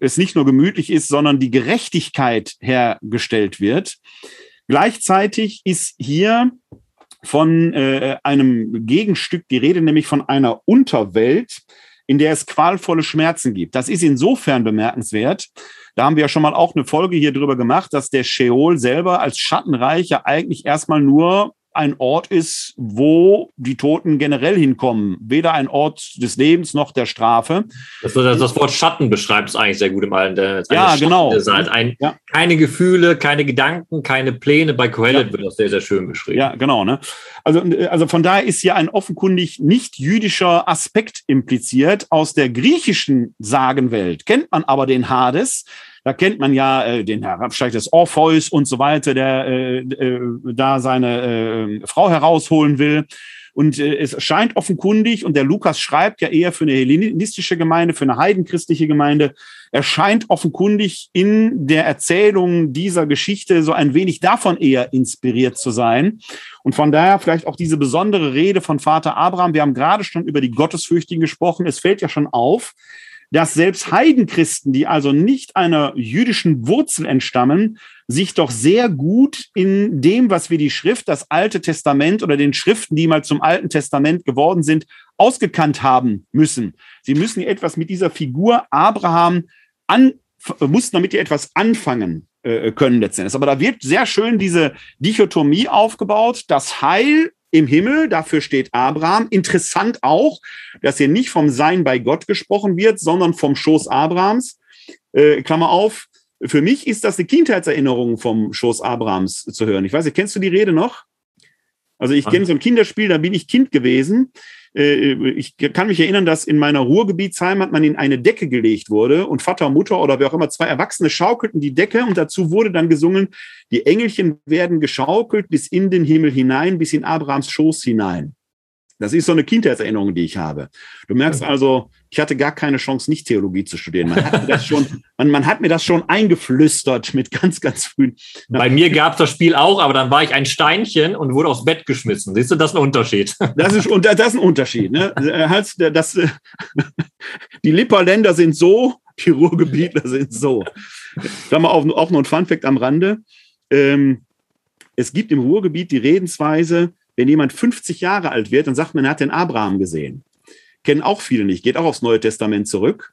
Speaker 3: es nicht nur gemütlich ist, sondern die Gerechtigkeit hergestellt wird. Gleichzeitig ist hier von äh, einem Gegenstück die Rede, nämlich von einer Unterwelt, in der es qualvolle Schmerzen gibt. Das ist insofern bemerkenswert. Da haben wir ja schon mal auch eine Folge hier drüber gemacht, dass der Sheol selber als Schattenreich ja eigentlich erstmal nur ein Ort ist, wo die Toten generell hinkommen. Weder ein Ort des Lebens noch der Strafe.
Speaker 4: Das, das Wort Schatten beschreibt es eigentlich sehr gut im Alten.
Speaker 3: Ja, genau.
Speaker 4: Halt ein, ja. Keine Gefühle, keine Gedanken, keine Pläne. Bei Kohelet ja. wird das sehr, sehr schön beschrieben.
Speaker 3: Ja, genau. Ne? Also, also von daher ist hier ein offenkundig nicht jüdischer Aspekt impliziert. Aus der griechischen Sagenwelt kennt man aber den Hades da kennt man ja äh, den Herabsteig des Orpheus und so weiter, der äh, äh, da seine äh, Frau herausholen will. Und äh, es scheint offenkundig, und der Lukas schreibt ja eher für eine hellenistische Gemeinde, für eine heidenchristliche Gemeinde, er scheint offenkundig in der Erzählung dieser Geschichte so ein wenig davon eher inspiriert zu sein. Und von daher vielleicht auch diese besondere Rede von Vater Abraham. Wir haben gerade schon über die Gottesfürchtigen gesprochen. Es fällt ja schon auf, dass selbst Heidenchristen, die also nicht einer jüdischen Wurzel entstammen, sich doch sehr gut in dem, was wir die Schrift, das Alte Testament oder den Schriften, die mal zum Alten Testament geworden sind, ausgekannt haben müssen. Sie müssen etwas mit dieser Figur Abraham an, mussten damit ja etwas anfangen äh, können letztendlich. Aber da wird sehr schön diese Dichotomie aufgebaut, das Heil im Himmel, dafür steht Abraham. Interessant auch, dass hier nicht vom Sein bei Gott gesprochen wird, sondern vom Schoß Abrahams. Äh, Klammer auf, für mich ist das eine Kindheitserinnerung vom Schoß Abrahams zu hören. Ich weiß nicht, kennst du die Rede noch? Also ich kenne so ein Kinderspiel, da bin ich Kind gewesen. Äh, ich kann mich erinnern, dass in meiner Ruhrgebietsheimat man in eine Decke gelegt wurde und Vater, Mutter oder wer auch immer, zwei Erwachsene schaukelten die Decke und dazu wurde dann gesungen, die Engelchen werden geschaukelt bis in den Himmel hinein, bis in Abrahams Schoß hinein. Das ist so eine Kindheitserinnerung, die ich habe. Du merkst also, ich hatte gar keine Chance, nicht Theologie zu studieren. Man hat mir das schon, man, man hat mir das schon eingeflüstert mit ganz, ganz frühen.
Speaker 4: Bei mir gab es das Spiel auch, aber dann war ich ein Steinchen und wurde aufs Bett geschmissen. Siehst du, das ist ein Unterschied.
Speaker 3: Das ist, das ist ein Unterschied. Ne? Das, die Lipperländer sind so, die Ruhrgebietler sind so. Da mal auch, auch noch ein Funfact am Rande. Ähm, es gibt im Ruhrgebiet die Redensweise, wenn jemand 50 Jahre alt wird, dann sagt man, er hat den Abraham gesehen. Kennen auch viele nicht, geht auch aufs Neue Testament zurück,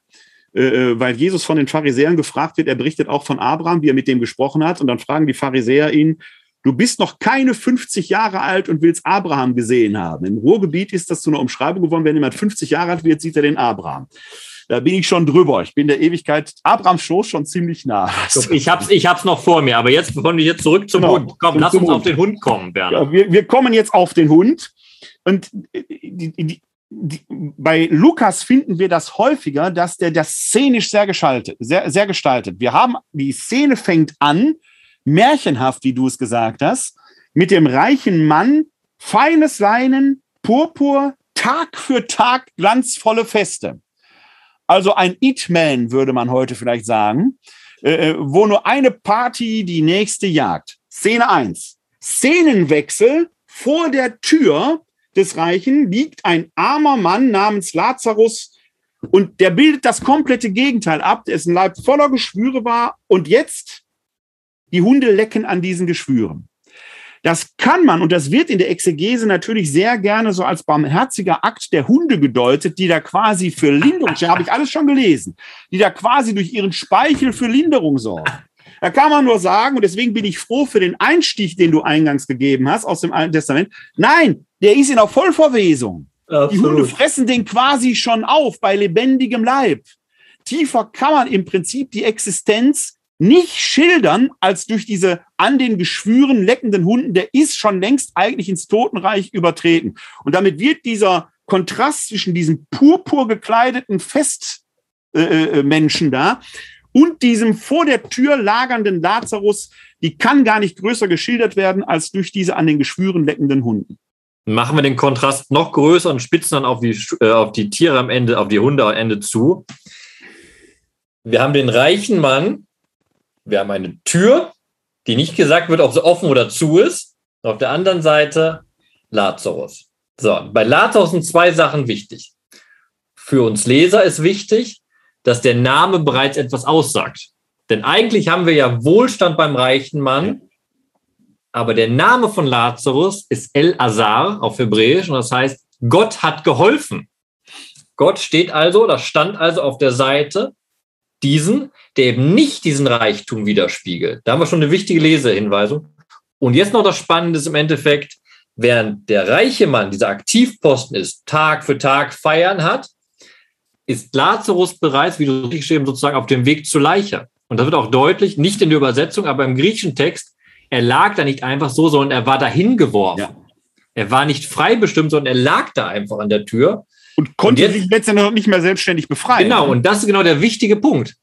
Speaker 3: äh, äh, weil Jesus von den Pharisäern gefragt wird, er berichtet auch von Abraham, wie er mit dem gesprochen hat, und dann fragen die Pharisäer ihn, du bist noch keine 50 Jahre alt und willst Abraham gesehen haben. Im Ruhrgebiet ist das zu einer Umschreibung geworden, wenn jemand 50 Jahre alt wird, sieht er den Abraham. Da bin ich schon drüber. Ich bin der Ewigkeit Abrahams Schoß schon ziemlich nah.
Speaker 4: Ich hab's, ich hab's noch vor mir, aber jetzt, bevor wir jetzt zurück zum genau, Hund. Komm, lass uns Hund. auf den Hund kommen,
Speaker 3: Bernd. Ja, wir, wir kommen jetzt auf den Hund. Und die, die, die, bei Lukas finden wir das häufiger, dass der das szenisch sehr gestaltet, sehr, sehr gestaltet. Wir haben, die Szene fängt an, märchenhaft, wie du es gesagt hast, mit dem reichen Mann, feines Leinen, Purpur, Tag für Tag glanzvolle Feste. Also ein It-Man, würde man heute vielleicht sagen, äh, äh, wo nur eine Party die nächste jagt. Szene eins: Szenenwechsel vor der Tür des Reichen liegt ein armer Mann namens Lazarus und der bildet das komplette Gegenteil ab. Dessen Leib voller Geschwüre war und jetzt die Hunde lecken an diesen Geschwüren. Das kann man, und das wird in der Exegese natürlich sehr gerne so als barmherziger Akt der Hunde gedeutet, die da quasi für Linderung, habe ich alles schon gelesen, die da quasi durch ihren Speichel für Linderung sorgen. Da kann man nur sagen, und deswegen bin ich froh für den Einstich, den du eingangs gegeben hast aus dem Alten Testament. Nein, der ist in der Vollverwesung. Absolut. Die Hunde fressen den quasi schon auf bei lebendigem Leib. Tiefer kann man im Prinzip die Existenz nicht schildern als durch diese an den Geschwüren leckenden Hunden, der ist schon längst eigentlich ins Totenreich übertreten. Und damit wird dieser Kontrast zwischen diesem purpur gekleideten Festmenschen äh, äh da und diesem vor der Tür lagernden Lazarus, die kann gar nicht größer geschildert werden als durch diese an den Geschwüren leckenden Hunden.
Speaker 4: Machen wir den Kontrast noch größer und spitzen dann auf die, äh, auf die Tiere am Ende, auf die Hunde am Ende zu. Wir haben den reichen Mann, wir haben eine Tür, die nicht gesagt wird, ob sie offen oder zu ist. Auf der anderen Seite Lazarus. So, bei Lazarus sind zwei Sachen wichtig. Für uns Leser ist wichtig, dass der Name bereits etwas aussagt. Denn eigentlich haben wir ja Wohlstand beim reichen Mann, aber der Name von Lazarus ist El Azar auf Hebräisch und das heißt, Gott hat geholfen. Gott steht also oder stand also auf der Seite diesen, der eben nicht diesen Reichtum widerspiegelt. Da haben wir schon eine wichtige Lesehinweisung. Und jetzt noch das Spannende ist im Endeffekt, während der reiche Mann dieser Aktivposten ist, Tag für Tag feiern hat, ist Lazarus bereits, wie du richtig geschrieben, sozusagen auf dem Weg zur Leiche. Und das wird auch deutlich, nicht in der Übersetzung, aber im griechischen Text, er lag da nicht einfach so, sondern er war dahin geworfen. Ja. Er war nicht frei bestimmt, sondern er lag da einfach an der Tür.
Speaker 3: Und konnte und jetzt, sich letztendlich nicht mehr selbstständig befreien.
Speaker 4: Genau, und das ist genau der wichtige Punkt.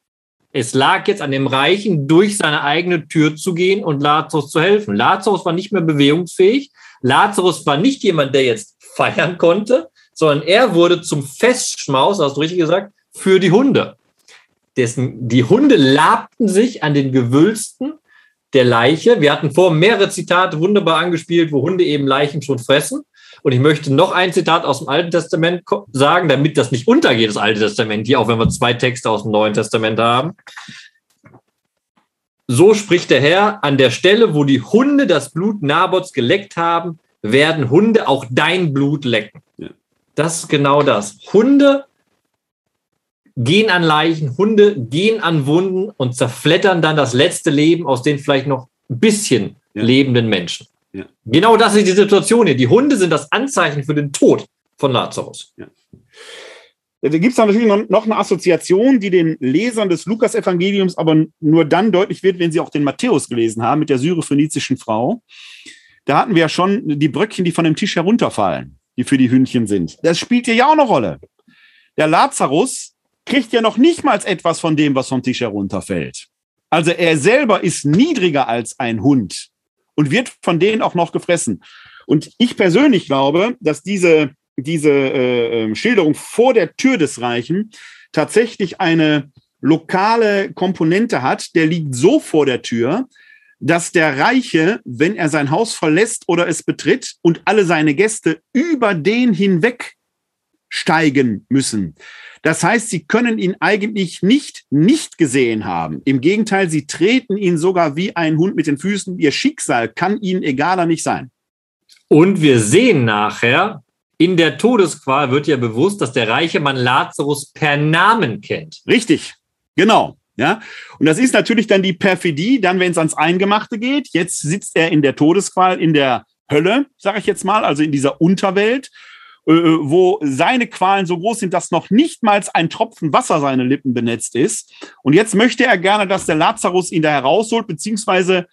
Speaker 4: Es lag jetzt an dem Reichen, durch seine eigene Tür zu gehen und Lazarus zu helfen. Lazarus war nicht mehr bewegungsfähig. Lazarus war nicht jemand, der jetzt feiern konnte, sondern er wurde zum Festschmaus, hast du richtig gesagt, für die Hunde. Dessen, die Hunde labten sich an den Gewülsten der Leiche. Wir hatten vor mehrere Zitate wunderbar angespielt, wo Hunde eben Leichen schon fressen. Und ich möchte noch ein Zitat aus dem Alten Testament sagen, damit das nicht untergeht, das Alte Testament hier, auch wenn wir zwei Texte aus dem Neuen Testament haben. So spricht der Herr, an der Stelle, wo die Hunde das Blut Nabots geleckt haben, werden Hunde auch dein Blut lecken. Das ist genau das. Hunde gehen an Leichen, Hunde gehen an Wunden und zerflettern dann das letzte Leben aus den vielleicht noch ein bisschen ja. lebenden Menschen. Ja. Genau das ist die Situation hier. Die Hunde sind das Anzeichen für den Tod von Lazarus. Ja.
Speaker 3: Da gibt es natürlich noch eine Assoziation, die den Lesern des Lukas-Evangeliums aber nur dann deutlich wird, wenn sie auch den Matthäus gelesen haben mit der syrophönizischen Frau. Da hatten wir ja schon die Bröckchen, die von dem Tisch herunterfallen, die für die Hündchen sind. Das spielt hier ja auch eine Rolle. Der Lazarus kriegt ja noch nicht mal etwas von dem, was vom Tisch herunterfällt. Also er selber ist niedriger als ein Hund und wird von denen auch noch gefressen. Und ich persönlich glaube, dass diese diese äh, ähm, Schilderung vor der Tür des Reichen tatsächlich eine lokale Komponente hat, der liegt so vor der Tür, dass der Reiche, wenn er sein Haus verlässt oder es betritt und alle seine Gäste über den hinweg steigen müssen. Das heißt, sie können ihn eigentlich nicht nicht gesehen haben. Im Gegenteil, sie treten ihn sogar wie ein Hund mit den Füßen. Ihr Schicksal kann ihnen egaler nicht sein.
Speaker 4: Und wir sehen nachher, in der Todesqual wird ja bewusst, dass der reiche Mann Lazarus per Namen kennt.
Speaker 3: Richtig, genau. Ja, und das ist natürlich dann die Perfidie, dann wenn es ans Eingemachte geht. Jetzt sitzt er in der Todesqual, in der Hölle, sage ich jetzt mal, also in dieser Unterwelt, wo seine Qualen so groß sind, dass noch nicht mal ein Tropfen Wasser seine Lippen benetzt ist. Und jetzt möchte er gerne, dass der Lazarus ihn da herausholt, beziehungsweise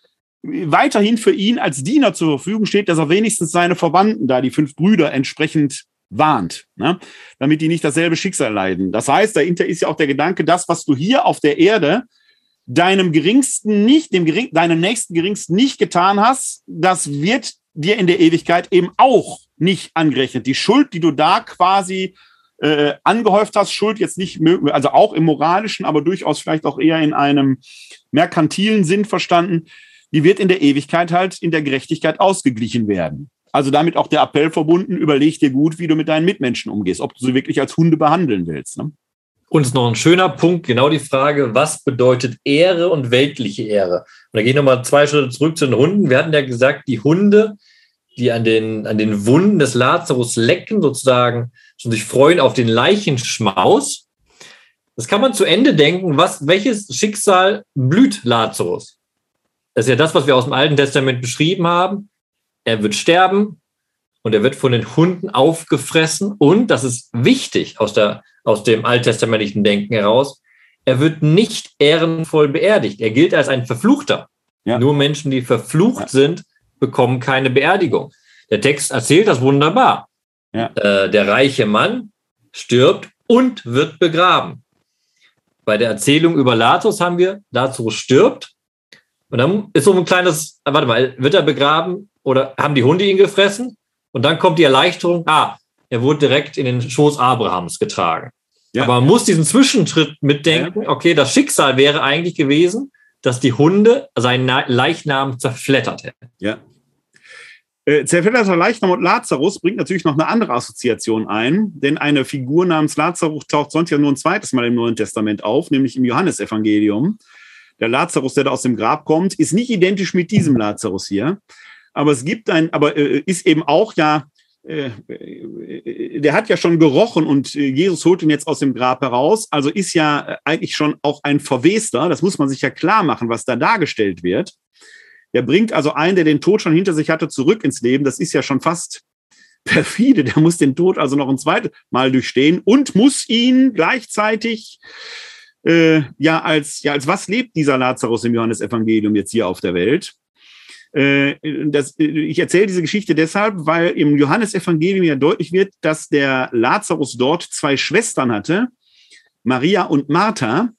Speaker 3: weiterhin für ihn als Diener zur Verfügung steht, dass er wenigstens seine Verwandten da, die fünf Brüder, entsprechend warnt, ne? damit die nicht dasselbe Schicksal leiden. Das heißt, dahinter ist ja auch der Gedanke, das, was du hier auf der Erde deinem geringsten nicht, dem gering, deinem nächsten geringsten nicht getan hast, das wird dir in der Ewigkeit eben auch nicht angerechnet. Die Schuld, die du da quasi äh, angehäuft hast, Schuld jetzt nicht, also auch im moralischen, aber durchaus vielleicht auch eher in einem merkantilen Sinn verstanden, die wird in der Ewigkeit halt in der Gerechtigkeit ausgeglichen werden. Also damit auch der Appell verbunden, überleg dir gut, wie du mit deinen Mitmenschen umgehst, ob du sie wirklich als Hunde behandeln willst. Ne?
Speaker 4: Ist noch ein schöner Punkt, genau die Frage, was bedeutet Ehre und weltliche Ehre? Und da gehe ich nochmal zwei Schritte zurück zu den Hunden. Wir hatten ja gesagt, die Hunde, die an den, an den Wunden des Lazarus lecken, sozusagen, und sich freuen auf den Leichenschmaus. Das kann man zu Ende denken. Was, welches Schicksal blüht Lazarus? Das ist ja das, was wir aus dem Alten Testament beschrieben haben. Er wird sterben und er wird von den Hunden aufgefressen. Und, das ist wichtig aus, der, aus dem alttestamentlichen Denken heraus, er wird nicht ehrenvoll beerdigt. Er gilt als ein Verfluchter. Ja. Nur Menschen, die verflucht ja. sind, bekommen keine Beerdigung. Der Text erzählt das wunderbar. Ja. Äh, der reiche Mann stirbt und wird begraben. Bei der Erzählung über Lazarus haben wir, Lazarus stirbt und dann ist so ein kleines, warte mal, wird er begraben oder haben die Hunde ihn gefressen? Und dann kommt die Erleichterung, ah, er wurde direkt in den Schoß Abrahams getragen. Ja. Aber man muss diesen Zwischenschritt mitdenken, okay, das Schicksal wäre eigentlich gewesen, dass die Hunde seinen Leichnam zerflettert hätten.
Speaker 3: Ja. Äh, zerfledderter Leichnam und Lazarus bringt natürlich noch eine andere Assoziation ein, denn eine Figur namens Lazarus taucht sonst ja nur ein zweites Mal im Neuen Testament auf, nämlich im Johannesevangelium der Lazarus, der da aus dem Grab kommt, ist nicht identisch mit diesem Lazarus hier. Aber es gibt ein, aber äh, ist eben auch ja, äh, äh, der hat ja schon gerochen und äh, Jesus holt ihn jetzt aus dem Grab heraus. Also ist ja äh, eigentlich schon auch ein Verwester. Das muss man sich ja klar machen, was da dargestellt wird. Der bringt also einen, der den Tod schon hinter sich hatte, zurück ins Leben. Das ist ja schon fast perfide. Der muss den Tod also noch ein zweites Mal durchstehen und muss ihn gleichzeitig äh, ja, als, ja, als was lebt dieser Lazarus im Johannesevangelium jetzt hier auf der Welt? Äh, das, ich erzähle diese Geschichte deshalb, weil im Johannesevangelium ja deutlich wird, dass der Lazarus dort zwei Schwestern hatte, Maria und Martha.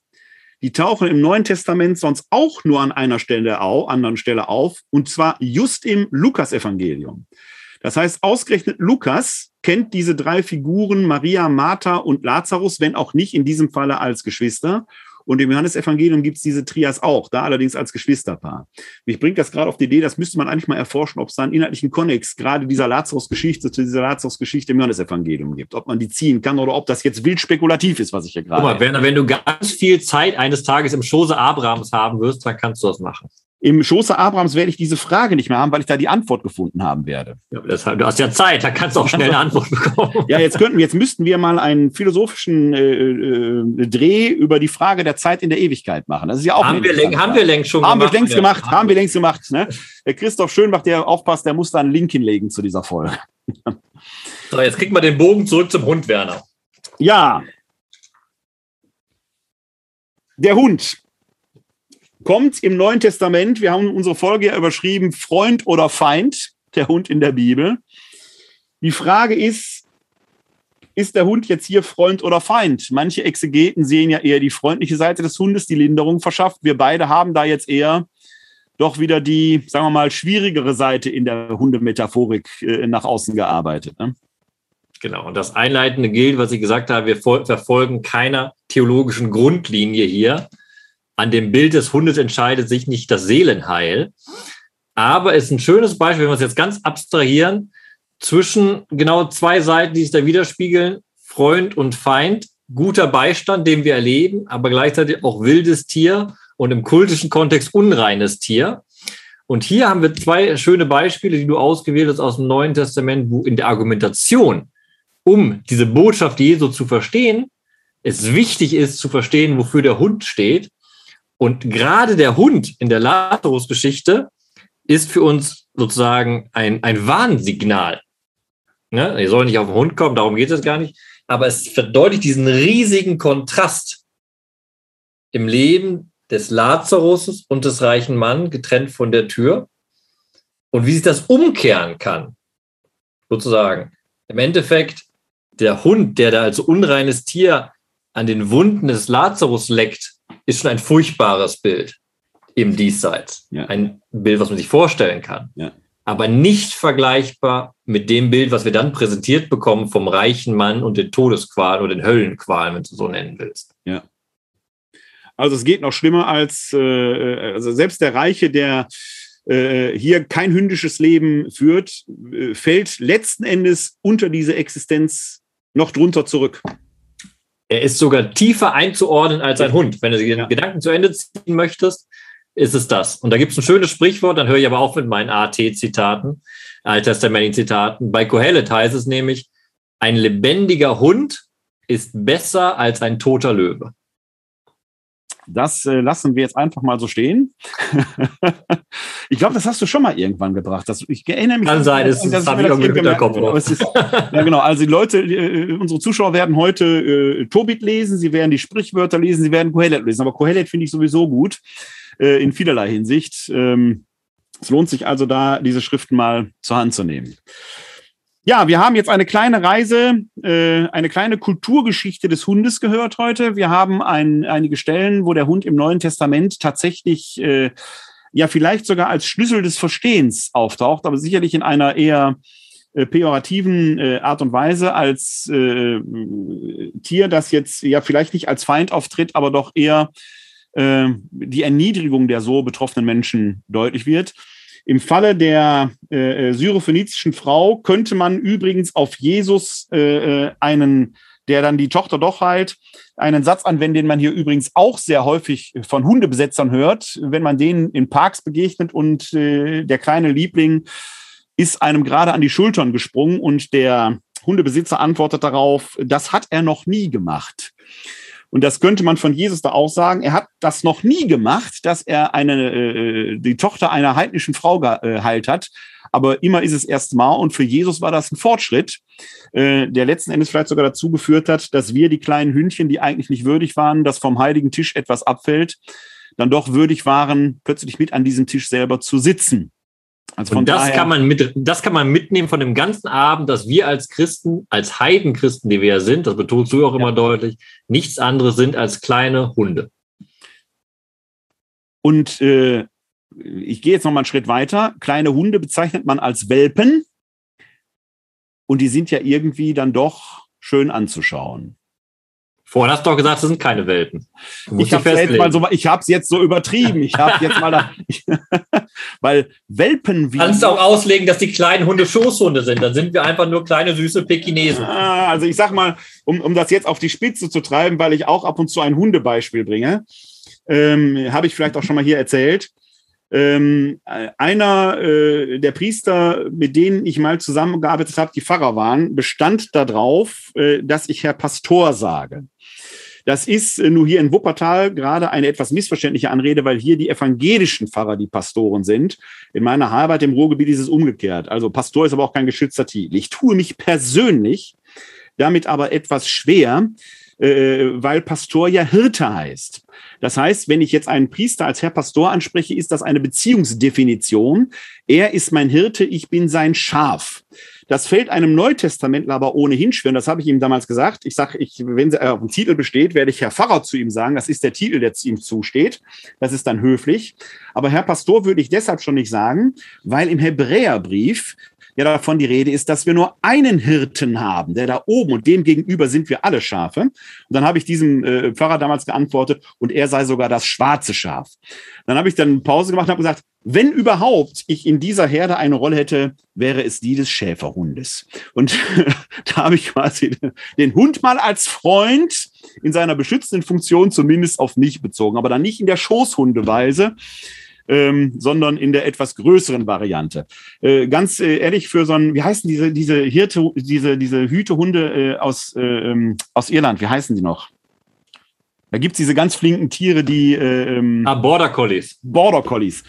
Speaker 3: Die tauchen im Neuen Testament sonst auch nur an einer Stelle auf, anderen Stelle auf, und zwar just im Lukasevangelium. Das heißt, ausgerechnet Lukas kennt diese drei Figuren Maria, Martha und Lazarus, wenn auch nicht in diesem Falle als Geschwister. Und im Johannesevangelium gibt es diese Trias auch, da allerdings als Geschwisterpaar. Mich bringt das gerade auf die Idee, das müsste man eigentlich mal erforschen, ob es da einen inhaltlichen Konnex gerade dieser Lazarus-Geschichte zu dieser Lazarus-Geschichte im Johannesevangelium gibt. Ob man die ziehen kann oder ob das jetzt wild spekulativ ist, was ich hier gerade.
Speaker 4: Guck mal, Werner, wenn du ganz viel Zeit eines Tages im Schoße Abrahams haben wirst, dann kannst du das machen.
Speaker 3: Im Schoße Abrahams werde ich diese Frage nicht mehr haben, weil ich da die Antwort gefunden haben werde.
Speaker 4: Ja, das, du hast ja Zeit, da kannst du auch schnell eine Antwort bekommen.
Speaker 3: ja, jetzt könnten, jetzt müssten wir mal einen philosophischen äh, äh, Dreh über die Frage der Zeit in der Ewigkeit machen. Das ist ja auch
Speaker 4: haben, wir, läng, haben wir längst schon
Speaker 3: haben gemacht. Wir längst gemacht haben wir längst gemacht. Ne? Der Christoph Schönbach, der aufpasst, der muss da einen Link hinlegen zu dieser Folge.
Speaker 4: so, jetzt kriegt man den Bogen zurück zum Hund, Werner.
Speaker 3: Ja. Der Hund kommt im Neuen Testament. Wir haben unsere Folge ja überschrieben, Freund oder Feind, der Hund in der Bibel. Die Frage ist, ist der Hund jetzt hier Freund oder Feind? Manche Exegeten sehen ja eher die freundliche Seite des Hundes, die Linderung verschafft. Wir beide haben da jetzt eher doch wieder die, sagen wir mal, schwierigere Seite in der Hundemetaphorik äh, nach außen gearbeitet. Ne?
Speaker 4: Genau. Und das Einleitende gilt, was ich gesagt habe, wir verfolgen keiner theologischen Grundlinie hier, an dem Bild des Hundes entscheidet sich nicht das Seelenheil. Aber es ist ein schönes Beispiel, wenn wir es jetzt ganz abstrahieren, zwischen genau zwei Seiten, die sich da widerspiegeln, Freund und Feind, guter Beistand, den wir erleben, aber gleichzeitig auch wildes Tier und im kultischen Kontext unreines Tier. Und hier haben wir zwei schöne Beispiele, die du ausgewählt hast aus dem Neuen Testament, wo in der Argumentation, um diese Botschaft Jesu zu verstehen, es wichtig ist zu verstehen, wofür der Hund steht und gerade der Hund in der Lazarus-Geschichte ist für uns sozusagen ein, ein Warnsignal. Ne? Ihr soll nicht auf den Hund kommen, darum geht es gar nicht. Aber es verdeutlicht diesen riesigen Kontrast im Leben des Lazarus und des reichen Mannes, getrennt von der Tür. Und wie sich das umkehren kann, sozusagen. Im Endeffekt, der Hund, der da als unreines Tier an den Wunden des Lazarus leckt, ist schon ein furchtbares Bild im Diesseits. Ja. Ein Bild, was man sich vorstellen kann. Ja. Aber nicht vergleichbar mit dem Bild, was wir dann präsentiert bekommen vom reichen Mann und den Todesqualen oder den Höllenqualen, wenn du so nennen willst.
Speaker 3: Ja. Also es geht noch schlimmer als äh, also selbst der Reiche, der äh, hier kein hündisches Leben führt, äh, fällt letzten Endes unter diese Existenz noch drunter zurück.
Speaker 4: Er ist sogar tiefer einzuordnen als ein Hund. Wenn du den ja. Gedanken zu Ende ziehen möchtest, ist es das. Und da gibt es ein schönes Sprichwort, dann höre ich aber auch mit meinen AT-Zitaten, alttestamentlichen Zitaten. Bei Kohelet heißt es nämlich, ein lebendiger Hund ist besser als ein toter Löwe.
Speaker 3: Das äh, lassen wir jetzt einfach mal so stehen. ich glaube, das hast du schon mal irgendwann gebracht. Das, ich erinnere mich.
Speaker 4: Kann sein, das, das habe ich irgendwie im Hinterkopf.
Speaker 3: Ja, genau. Also die Leute, äh, unsere Zuschauer werden heute äh, Tobit lesen, sie werden die Sprichwörter lesen, sie werden Kohelet lesen. Aber Kohelet finde ich sowieso gut äh, in vielerlei Hinsicht. Ähm, es lohnt sich also da, diese Schriften mal zur Hand zu nehmen. Ja, wir haben jetzt eine kleine Reise, äh, eine kleine Kulturgeschichte des Hundes gehört heute. Wir haben ein, einige Stellen, wo der Hund im Neuen Testament tatsächlich äh, ja vielleicht sogar als Schlüssel des Verstehens auftaucht, aber sicherlich in einer eher äh, pejorativen äh, Art und Weise als äh, Tier, das jetzt ja vielleicht nicht als Feind auftritt, aber doch eher äh, die Erniedrigung der so betroffenen Menschen deutlich wird. Im Falle der äh, äh, syrophönizischen Frau könnte man übrigens auf Jesus äh, äh, einen, der dann die Tochter doch heilt, einen Satz anwenden, den man hier übrigens auch sehr häufig von Hundebesetzern hört, wenn man denen in Parks begegnet und äh, der kleine Liebling ist einem gerade an die Schultern gesprungen und der Hundebesitzer antwortet darauf, das hat er noch nie gemacht. Und das könnte man von Jesus da auch sagen. Er hat das noch nie gemacht, dass er eine, äh, die Tochter einer heidnischen Frau geheilt hat. Aber immer ist es erst mal. Und für Jesus war das ein Fortschritt, äh, der letzten Endes vielleicht sogar dazu geführt hat, dass wir die kleinen Hündchen, die eigentlich nicht würdig waren, dass vom heiligen Tisch etwas abfällt, dann doch würdig waren, plötzlich mit an diesem Tisch selber zu sitzen.
Speaker 4: Also und das kann man mit, das kann man mitnehmen von dem ganzen Abend, dass wir als Christen, als Heidenchristen, die wir ja sind, das betonst du auch immer ja. deutlich, nichts anderes sind als kleine Hunde.
Speaker 3: Und äh, ich gehe jetzt noch mal einen Schritt weiter. Kleine Hunde bezeichnet man als Welpen. und die sind ja irgendwie dann doch schön anzuschauen.
Speaker 4: Vorhin hast du doch gesagt, das sind keine Welpen.
Speaker 3: Ich habe jetzt mal so, ich habe es jetzt so übertrieben. Ich habe jetzt mal, da, weil Welpen
Speaker 4: wie. Kannst du auch auslegen, dass die kleinen Hunde Schoßhunde sind. Dann sind wir einfach nur kleine süße Pekinesen.
Speaker 3: Ah, also ich sag mal, um, um das jetzt auf die Spitze zu treiben, weil ich auch ab und zu ein Hundebeispiel bringe, ähm, habe ich vielleicht auch schon mal hier erzählt. Ähm, einer äh, der Priester, mit denen ich mal zusammengearbeitet habe, die Pfarrer waren, bestand darauf, äh, dass ich Herr Pastor sage. Das ist äh, nur hier in Wuppertal gerade eine etwas missverständliche Anrede, weil hier die evangelischen Pfarrer die Pastoren sind. In meiner Arbeit im Ruhrgebiet ist es umgekehrt. Also Pastor ist aber auch kein geschützter Titel. Ich tue mich persönlich damit aber etwas schwer, äh, weil Pastor ja Hirte heißt. Das heißt, wenn ich jetzt einen Priester als Herr Pastor anspreche, ist das eine Beziehungsdefinition. Er ist mein Hirte, ich bin sein Schaf. Das fällt einem Neutestamentler aber ohnehin schwer. Und das habe ich ihm damals gesagt. Ich sage, ich, wenn er auf dem Titel besteht, werde ich Herr Pfarrer zu ihm sagen. Das ist der Titel, der ihm zusteht. Das ist dann höflich. Aber Herr Pastor würde ich deshalb schon nicht sagen, weil im Hebräerbrief ja davon die Rede ist, dass wir nur einen Hirten haben, der da oben und dem gegenüber sind wir alle Schafe. Und dann habe ich diesem äh, Pfarrer damals geantwortet und er sei sogar das schwarze Schaf. Dann habe ich dann Pause gemacht und habe gesagt, wenn überhaupt ich in dieser Herde eine Rolle hätte, wäre es die des Schäferhundes. Und da habe ich quasi den Hund mal als Freund in seiner beschützenden Funktion zumindest auf mich bezogen, aber dann nicht in der Schoßhundeweise, ähm, sondern in der etwas größeren Variante. Äh, ganz äh, ehrlich, für so ein, wie heißen diese, diese Hirte, diese, diese Hütehunde äh, aus, äh, ähm, aus Irland, wie heißen die noch? Da gibt's diese ganz flinken Tiere, die. Äh, ähm,
Speaker 4: ah, Border Collies.
Speaker 3: Border Collies.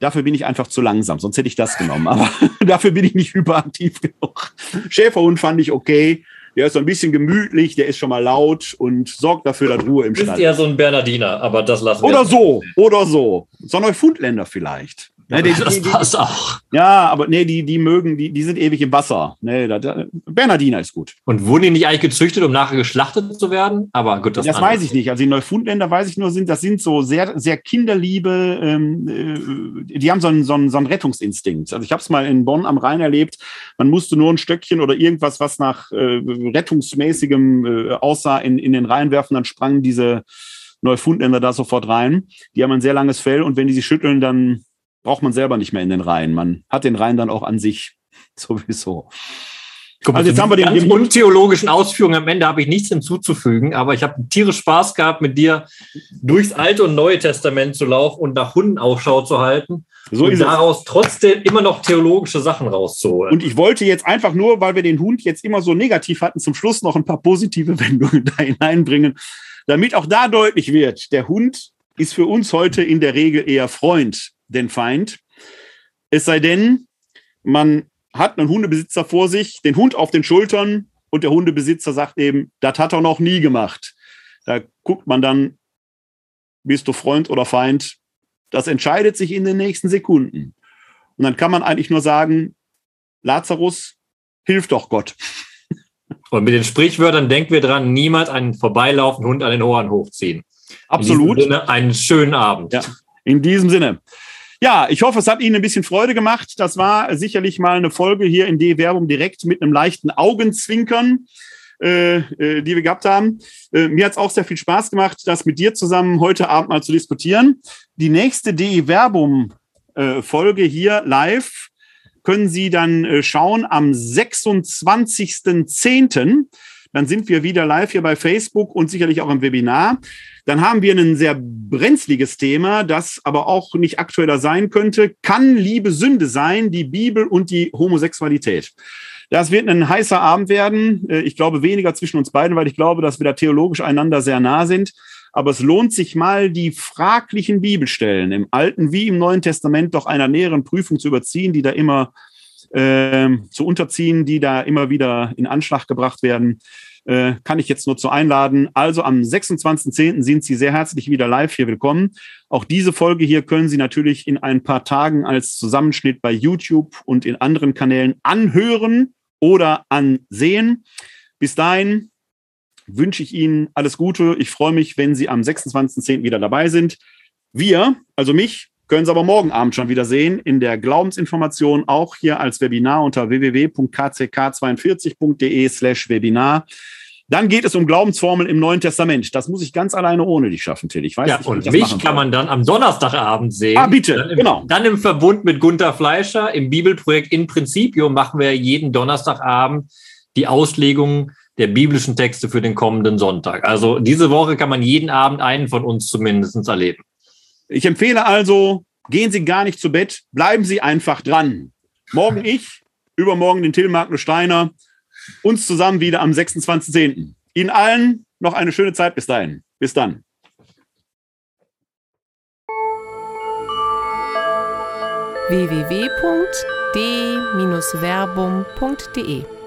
Speaker 3: Dafür bin ich einfach zu langsam, sonst hätte ich das genommen. Aber dafür bin ich nicht hyperaktiv genug. Schäferhund fand ich okay. Der ist so ein bisschen gemütlich, der ist schon mal laut und sorgt dafür, dass Ruhe im Stall ist.
Speaker 4: Ist eher so ein Bernardiner, aber das lassen
Speaker 3: wir. Oder so, oder so. So ein Neufundländer vielleicht.
Speaker 4: Ne, die, das die, die, passt auch.
Speaker 3: Ja, aber nee, die, die mögen, die, die sind ewig im Wasser. Nee, da, da, Bernardiner ist gut.
Speaker 4: Und wurden die nicht eigentlich gezüchtet, um nachher geschlachtet zu werden? Aber gut,
Speaker 3: das, das weiß ich nicht. Also die Neufundländer weiß ich nur, sind, das sind so sehr, sehr kinderliebe, ähm, äh, die haben so einen, so, einen, so einen Rettungsinstinkt. Also ich habe es mal in Bonn am Rhein erlebt. Man musste nur ein Stöckchen oder irgendwas, was nach äh, rettungsmäßigem äh, aussah, in, in den Rhein werfen, dann sprangen diese Neufundländer da sofort rein. Die haben ein sehr langes Fell und wenn die sich schütteln, dann braucht man selber nicht mehr in den Reihen. Man hat den Reihen dann auch an sich sowieso.
Speaker 4: Guck also jetzt haben wir den ganz untheologischen Ausführungen am Ende habe ich nichts hinzuzufügen, aber ich habe tierisch Spaß gehabt, mit dir durchs Alte und Neue Testament zu laufen und nach Hunden Ausschau zu halten. So und daraus trotzdem immer noch theologische Sachen rauszuholen.
Speaker 3: Und ich wollte jetzt einfach nur, weil wir den Hund jetzt immer so negativ hatten, zum Schluss noch ein paar positive Wendungen da hineinbringen, damit auch da deutlich wird, der Hund ist für uns heute in der Regel eher Freund den Feind. Es sei denn, man hat einen Hundebesitzer vor sich, den Hund auf den Schultern und der Hundebesitzer sagt eben, das hat er noch nie gemacht. Da guckt man dann, bist du Freund oder Feind? Das entscheidet sich in den nächsten Sekunden. Und dann kann man eigentlich nur sagen, Lazarus, hilf doch Gott.
Speaker 4: Und mit den Sprichwörtern denken wir dran, niemals einen vorbeilaufenden Hund an den Ohren hochziehen.
Speaker 3: Absolut.
Speaker 4: Sinne, einen schönen Abend.
Speaker 3: Ja, in diesem Sinne. Ja, ich hoffe, es hat Ihnen ein bisschen Freude gemacht. Das war sicherlich mal eine Folge hier in D-Werbung direkt mit einem leichten Augenzwinkern. Äh, äh, die wir gehabt haben. Äh, mir hat es auch sehr viel Spaß gemacht, das mit dir zusammen heute Abend mal zu diskutieren. Die nächste DE-Werbung-Folge hier live können Sie dann äh, schauen am 26.10. Dann sind wir wieder live hier bei Facebook und sicherlich auch im Webinar. Dann haben wir ein sehr brenzliges Thema, das aber auch nicht aktueller sein könnte. Kann Liebe Sünde sein, die Bibel und die Homosexualität? Das wird ein heißer Abend werden. Äh, ich glaube weniger zwischen uns beiden, weil ich glaube, dass wir da theologisch einander sehr nah sind. Aber es lohnt sich mal, die fraglichen Bibelstellen im Alten wie im Neuen Testament doch einer näheren Prüfung zu überziehen, die da immer äh, zu unterziehen, die da immer wieder in Anschlag gebracht werden äh, kann ich jetzt nur zu einladen. Also am 26.10. sind Sie sehr herzlich wieder live hier willkommen. Auch diese Folge hier können Sie natürlich in ein paar Tagen als Zusammenschnitt bei YouTube und in anderen Kanälen anhören oder ansehen. Bis dahin wünsche ich Ihnen alles Gute. Ich freue mich, wenn Sie am 26.10. wieder dabei sind. Wir, also mich, können Sie aber morgen Abend schon wieder sehen in der Glaubensinformation, auch hier als Webinar unter www.kck42.de slash Webinar. Dann geht es um Glaubensformeln im Neuen Testament. Das muss ich ganz alleine ohne dich schaffen, Till. Ich weiß
Speaker 4: ja,
Speaker 3: nicht,
Speaker 4: und mich kann man dann am Donnerstagabend sehen.
Speaker 3: Ah, bitte,
Speaker 4: dann im,
Speaker 3: genau.
Speaker 4: Dann im Verbund mit Gunther Fleischer im Bibelprojekt In Principio machen wir jeden Donnerstagabend die Auslegung der biblischen Texte für den kommenden Sonntag. Also diese Woche kann man jeden Abend einen von uns zumindest erleben.
Speaker 3: Ich empfehle also, gehen Sie gar nicht zu Bett, bleiben Sie einfach dran. Morgen ich, übermorgen den Till Magnus Steiner, uns zusammen wieder am 26.10. Ihnen allen noch eine schöne Zeit bis dahin. Bis dann.
Speaker 1: www.d-verbum.de